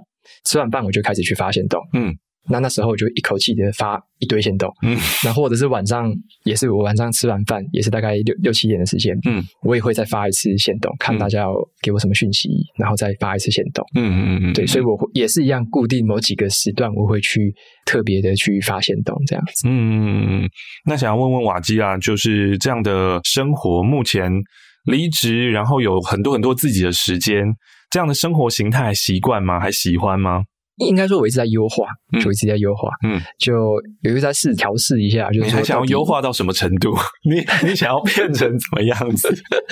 吃完饭我就开始去发现动，嗯。那那时候我就一口气的发一堆线动，嗯，然后或者是晚上也是我晚上吃完饭也是大概六六七点的时间，嗯，我也会再发一次线动，看大家要给我什么讯息，然后再发一次线动，嗯嗯嗯，对，所以我会也是一样固定某几个时段我会去特别的去发限动这样子，嗯嗯嗯。那想要问问瓦基啊，就是这样的生活，目前离职，然后有很多很多自己的时间，这样的生活形态习惯吗？还喜欢吗？应该说，我一直在优化，就一直在优化，嗯，就有一个在试调试一下，就是你还想要优化到什么程度？你你想要变成怎么样子？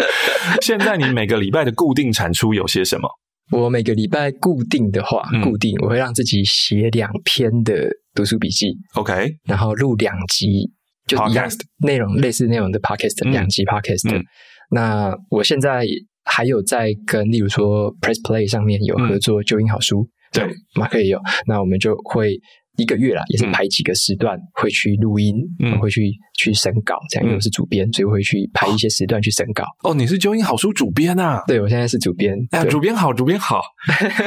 [laughs] 现在你每个礼拜的固定产出有些什么？[laughs] 我每个礼拜固定的话，固定我会让自己写两篇的读书笔记，OK，然后录两集，就一样内容类似内容的 podcast，两集 podcast。那我现在还有在跟，例如说 Press Play 上面有合作，就音好书。对，马克也有，那我们就会一个月啦，也是排几个时段会去录音，嗯，会去去审稿，这样，因为我是主编，所以我会去排一些时段去审稿。哦，你是九音好书主编啊？对，我现在是主编。哎，主编好，主编好。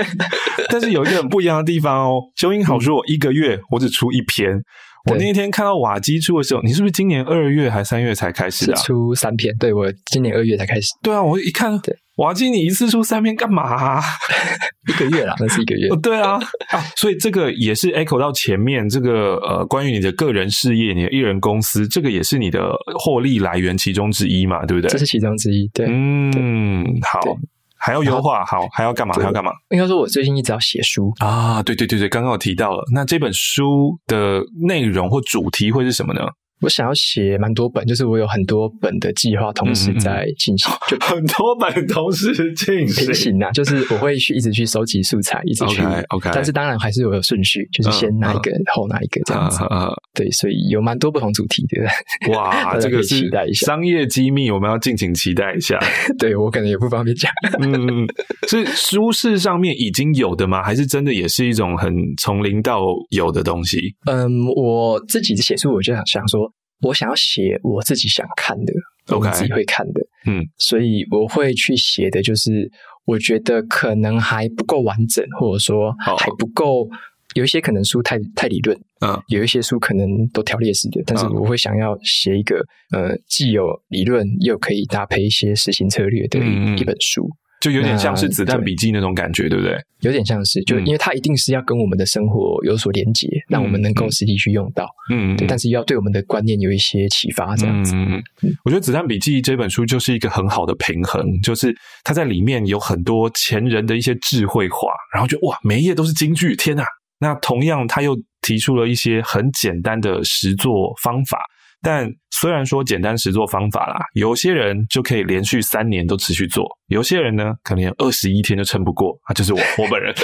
[laughs] 但是有一个很不一样的地方哦，九音好书我一个月我只出一篇。我那一天看到瓦基出的时候，你是不是今年二月还三月才开始啊？出三篇，对，我今年二月才开始。对啊，我一看，对。瓦基，你一次出三篇干嘛啊？[laughs] 一个月啦，那是一个月。哦，[laughs] 对啊，啊，所以这个也是 echo 到前面这个呃，关于你的个人事业，你的艺人公司，这个也是你的获利来源其中之一嘛，对不对？这是其中之一，对。嗯，好，还要优化，好，还要干嘛？还要干嘛？应该说，我最近一直要写书啊，对对对对，刚刚我提到了，那这本书的内容或主题会是什么呢？我想要写蛮多本，就是我有很多本的计划同时在进行，就 [laughs] 很多本同时进行平行啊，就是我会去一直去收集素材，一直去，OK，但是当然还是有顺序，就是先哪一个后哪一个这样子，对，所以有蛮多不同主题的。哇，[laughs] 这个是期待一下商业机密，我们要敬请期待一下。[laughs] 对，我可能也不方便讲。嗯，是书市上面已经有的吗？还是真的也是一种很从零到有的东西？嗯，我自己的写书，我就想想说。我想要写我自己想看的.我自己会看的，嗯，所以我会去写的，就是我觉得可能还不够完整，或者说还不够，有一些可能书太太理论，嗯，有一些书可能都条列式的，但是我会想要写一个，呃，既有理论又可以搭配一些实行策略的一一本书。就有点像是子弹笔记那种感觉，对不对？有点像是，就因为它一定是要跟我们的生活有所连结，让我们能够实际去用到。嗯，但是要对我们的观念有一些启发，这样子。嗯，我觉得《子弹笔记》这本书就是一个很好的平衡，就是它在里面有很多前人的一些智慧化，然后就哇，每一页都是金句，天呐！那同样，他又提出了一些很简单的实作方法。但虽然说简单实作方法啦，有些人就可以连续三年都持续做，有些人呢可能二十一天就撑不过啊，就是我 [laughs] 我本人。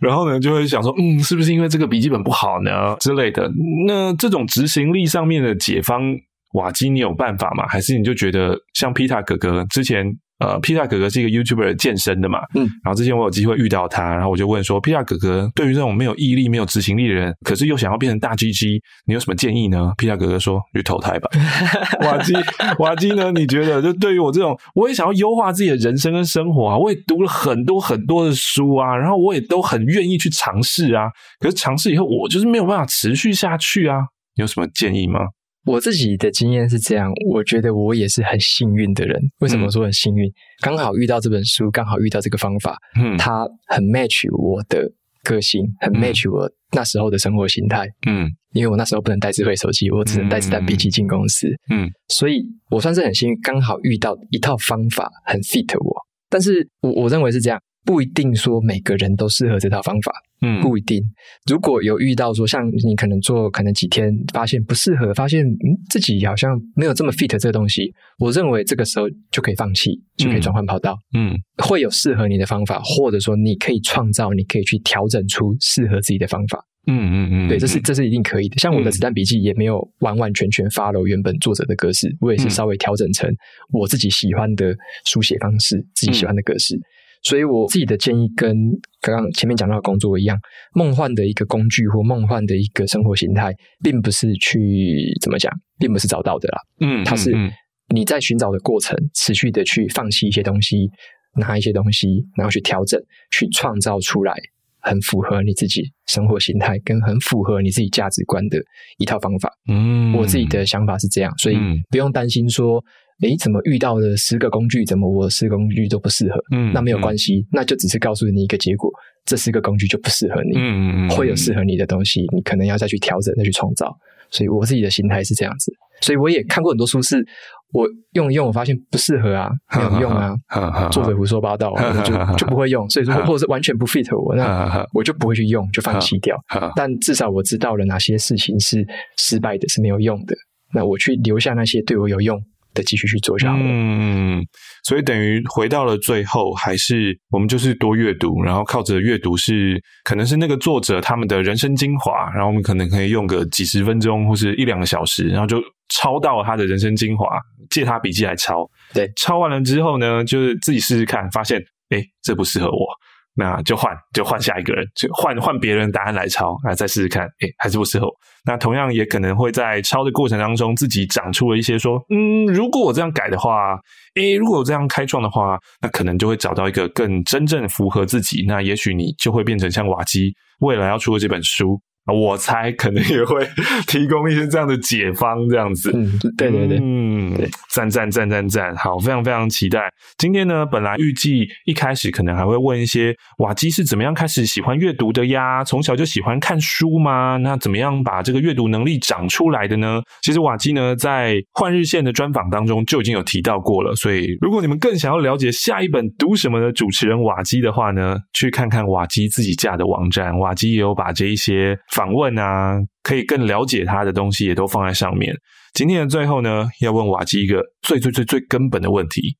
然后呢就会想说，嗯，是不是因为这个笔记本不好呢之类的？那这种执行力上面的解方，瓦基你有办法吗？还是你就觉得像皮塔哥哥之前？呃，披萨哥哥是一个 YouTuber 健身的嘛，嗯，然后之前我有机会遇到他，然后我就问说，披萨哥哥对于这种没有毅力、没有执行力的人，可是又想要变成大 GG，你有什么建议呢？披萨哥哥说，去投胎吧。[laughs] 瓦基，瓦基呢？你觉得就对于我这种，我也想要优化自己的人生跟生活啊，我也读了很多很多的书啊，然后我也都很愿意去尝试啊，可是尝试以后，我就是没有办法持续下去啊，你有什么建议吗？我自己的经验是这样，我觉得我也是很幸运的人。为什么说很幸运？刚好遇到这本书，刚好遇到这个方法，嗯，它很 match 我的个性，很 match 我那时候的生活形态，嗯，因为我那时候不能带智慧手机，我只能带子弹笔记进公司，嗯，所以我算是很幸运，刚好遇到一套方法很 fit 我。但是我我认为是这样。不一定说每个人都适合这套方法，嗯，不一定。如果有遇到说像你可能做可能几天发现不适合，发现嗯自己好像没有这么 fit 这个东西，我认为这个时候就可以放弃，就可以转换跑道，嗯，会有适合你的方法，或者说你可以创造，你可以去调整出适合自己的方法，嗯嗯嗯，对，这是这是一定可以的。像我的子弹笔记也没有完完全全 follow 原本作者的格式，我也是稍微调整成我自己喜欢的书写方式，自己喜欢的格式。所以我自己的建议跟刚刚前面讲到的工作一样，梦幻的一个工具或梦幻的一个生活形态，并不是去怎么讲，并不是找到的啦。嗯，它是你在寻找的过程，持续的去放弃一些东西，拿一些东西，然后去调整，去创造出来。很符合你自己生活形态，跟很符合你自己价值观的一套方法。嗯，我自己的想法是这样，所以不用担心说，诶，怎么遇到的十个工具，怎么我十个工具都不适合？嗯，那没有关系，那就只是告诉你一个结果，这十个工具就不适合你。嗯嗯，会有适合你的东西，你可能要再去调整，再去创造。所以我自己的心态是这样子。所以我也看过很多书，是我用一用，我发现不适合啊，没有用啊，[laughs] 作者胡说八道，我就就不会用。所以说，或者是完全不 fit 我，那我就不会去用，就放弃掉。但至少我知道了哪些事情是失败的，是没有用的。那我去留下那些对我有用。的继续去做下去。嗯，所以等于回到了最后，还是我们就是多阅读，然后靠着阅读是可能是那个作者他们的人生精华，然后我们可能可以用个几十分钟或是一两个小时，然后就抄到他的人生精华，借他笔记来抄。对，抄完了之后呢，就是自己试试看，发现诶，这不适合我。那就换，就换下一个人，就换换别人答案来抄，啊，再试试看，诶，还是不适合。那同样也可能会在抄的过程当中，自己长出了一些说，嗯，如果我这样改的话，诶，如果我这样开创的话，那可能就会找到一个更真正符合自己。那也许你就会变成像瓦基未来要出的这本书。我猜可能也会 [laughs] 提供一些这样的解方，这样子。嗯，对对对，嗯，赞赞赞赞赞，好，非常非常期待。今天呢，本来预计一开始可能还会问一些瓦基是怎么样开始喜欢阅读的呀？从小就喜欢看书吗？那怎么样把这个阅读能力长出来的呢？其实瓦基呢，在换日线的专访当中就已经有提到过了。所以，如果你们更想要了解下一本读什么的主持人瓦基的话呢，去看看瓦基自己架的网站，瓦基也有把这一些。访问啊，可以更了解他的东西也都放在上面。今天的最后呢，要问瓦基一个最最最最根本的问题，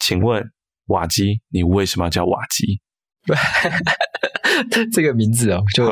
请问瓦基，你为什么要叫瓦基？[laughs] 这个名字哦，就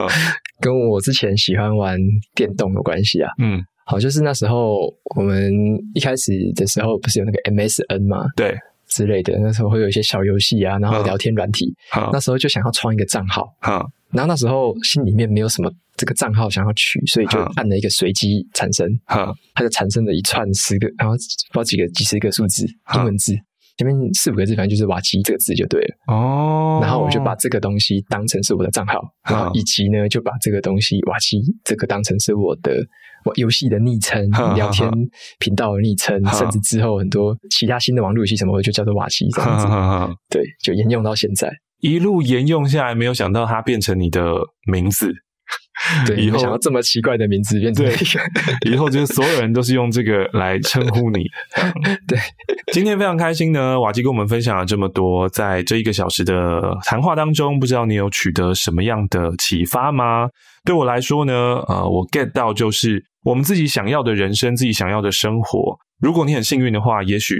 跟我之前喜欢玩电动有关系啊。嗯，好，就是那时候我们一开始的时候不是有那个 MSN 嘛？对，之类的，那时候会有一些小游戏啊，然后聊天软体。好，那时候就想要创一个账号。好。然后那时候心里面没有什么这个账号想要取，所以就按了一个随机产生，哈，它就产生了一串十个，然后不知道几个几十个数字英文字，前面四五个字，反正就是瓦基这个字就对了。哦，然后我就把这个东西当成是我的账号，然后以及呢就把这个东西瓦基这个当成是我的我游戏的昵称、聊天频道的昵称，甚至之后很多其他新的网络游戏什么的就叫做瓦基这样子，对，就沿用到现在。一路沿用下来，没有想到它变成你的名字。对，以后想要这么奇怪的名字变成一个，以后就是所有人都是用这个来称呼你。[laughs] 对，今天非常开心呢，瓦基跟我们分享了这么多，在这一个小时的谈话当中，不知道你有取得什么样的启发吗？对我来说呢，呃，我 get 到就是我们自己想要的人生，自己想要的生活。如果你很幸运的话，也许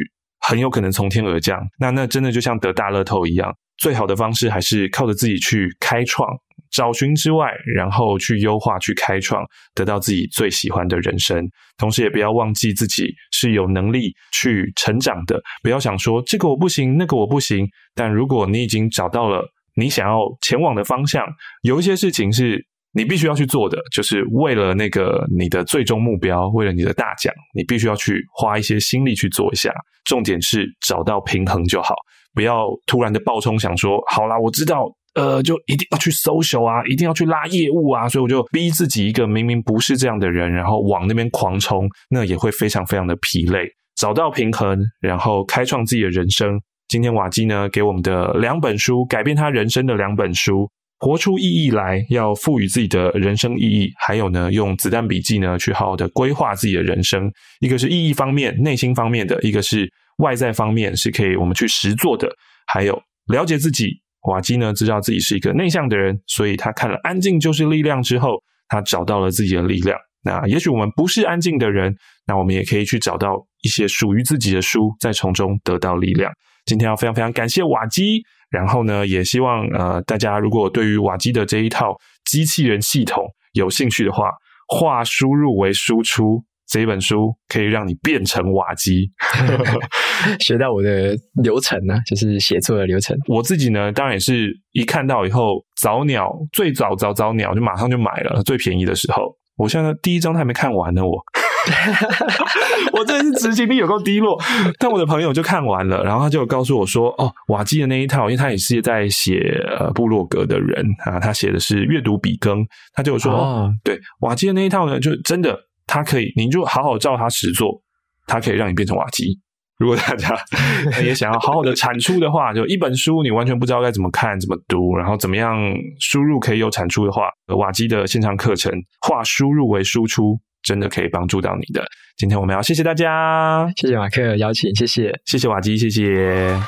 很有可能从天而降。那那真的就像得大乐透一样。最好的方式还是靠着自己去开创，找寻之外，然后去优化、去开创，得到自己最喜欢的人生。同时，也不要忘记自己是有能力去成长的。不要想说这个我不行，那个我不行。但如果你已经找到了你想要前往的方向，有一些事情是你必须要去做的，就是为了那个你的最终目标，为了你的大奖，你必须要去花一些心力去做一下。重点是找到平衡就好。不要突然的爆冲，想说好啦，我知道，呃，就一定要去 social 啊，一定要去拉业务啊，所以我就逼自己一个明明不是这样的人，然后往那边狂冲，那也会非常非常的疲累。找到平衡，然后开创自己的人生。今天瓦基呢，给我们的两本书，改变他人生的两本书，活出意义来，要赋予自己的人生意义，还有呢，用子弹笔记呢，去好好的规划自己的人生。一个是意义方面、内心方面的，一个是。外在方面是可以我们去实做的，还有了解自己。瓦基呢，知道自己是一个内向的人，所以他看了《安静就是力量》之后，他找到了自己的力量。那也许我们不是安静的人，那我们也可以去找到一些属于自己的书，再从中得到力量。今天要非常非常感谢瓦基，然后呢，也希望呃大家如果对于瓦基的这一套机器人系统有兴趣的话，化输入为输出。这一本书可以让你变成瓦基。[laughs] 学到我的流程呢、啊，就是写作的流程。我自己呢，当然也是一看到以后，早鸟最早早早鸟就马上就买了，最便宜的时候。我现在第一章都还没看完呢，我。[laughs] 我真的是执行力有够低落，但我的朋友就看完了，然后他就告诉我说：“哦，瓦基的那一套，因为他也是在写呃部落格的人啊，他写的是阅读笔耕，他就说，哦、对瓦基的那一套呢，就真的他可以，你就好好照他实做，他可以让你变成瓦基。如果大家 [laughs] 也想要好好的产出的话，就一本书你完全不知道该怎么看、怎么读，然后怎么样输入可以有产出的话，瓦基的线上课程化输入为输出。”真的可以帮助到你的。今天我们要谢谢大家，谢谢马克邀请，谢谢，谢谢瓦基，谢谢。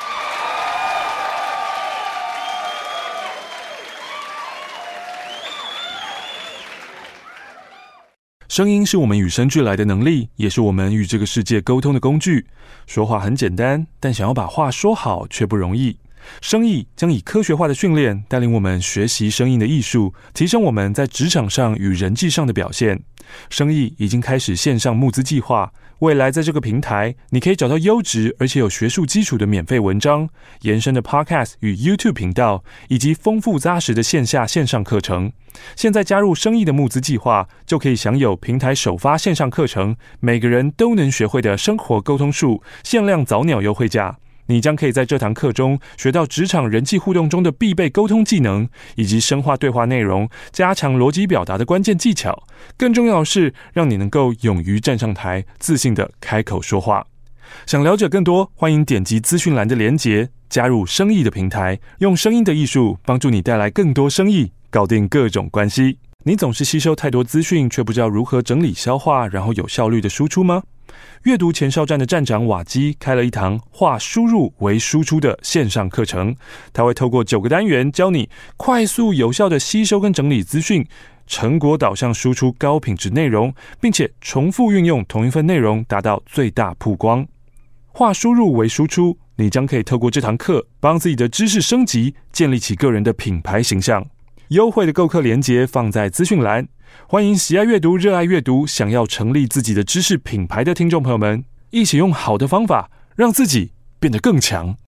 声音是我们与生俱来的能力，也是我们与这个世界沟通的工具。说话很简单，但想要把话说好却不容易。生意将以科学化的训练带领我们学习声音的艺术，提升我们在职场上与人际上的表现。生意已经开始线上募资计划，未来在这个平台，你可以找到优质而且有学术基础的免费文章、延伸的 Podcast 与 YouTube 频道，以及丰富扎实的线下线上课程。现在加入生意的募资计划，就可以享有平台首发线上课程，每个人都能学会的生活沟通术，限量早鸟优惠价。你将可以在这堂课中学到职场人际互动中的必备沟通技能，以及深化对话内容、加强逻辑表达的关键技巧。更重要的是，让你能够勇于站上台，自信地开口说话。想了解更多，欢迎点击资讯栏的连结，加入生意的平台，用声音的艺术帮助你带来更多生意，搞定各种关系。你总是吸收太多资讯，却不知道如何整理消化，然后有效率的输出吗？阅读前哨站的站长瓦基开了一堂化输入为输出的线上课程，他会透过九个单元教你快速有效的吸收跟整理资讯，成果导向输出高品质内容，并且重复运用同一份内容达到最大曝光。化输入为输出，你将可以透过这堂课帮自己的知识升级，建立起个人的品牌形象。优惠的购课链接放在资讯栏。欢迎喜爱阅读、热爱阅读、想要成立自己的知识品牌的听众朋友们，一起用好的方法让自己变得更强。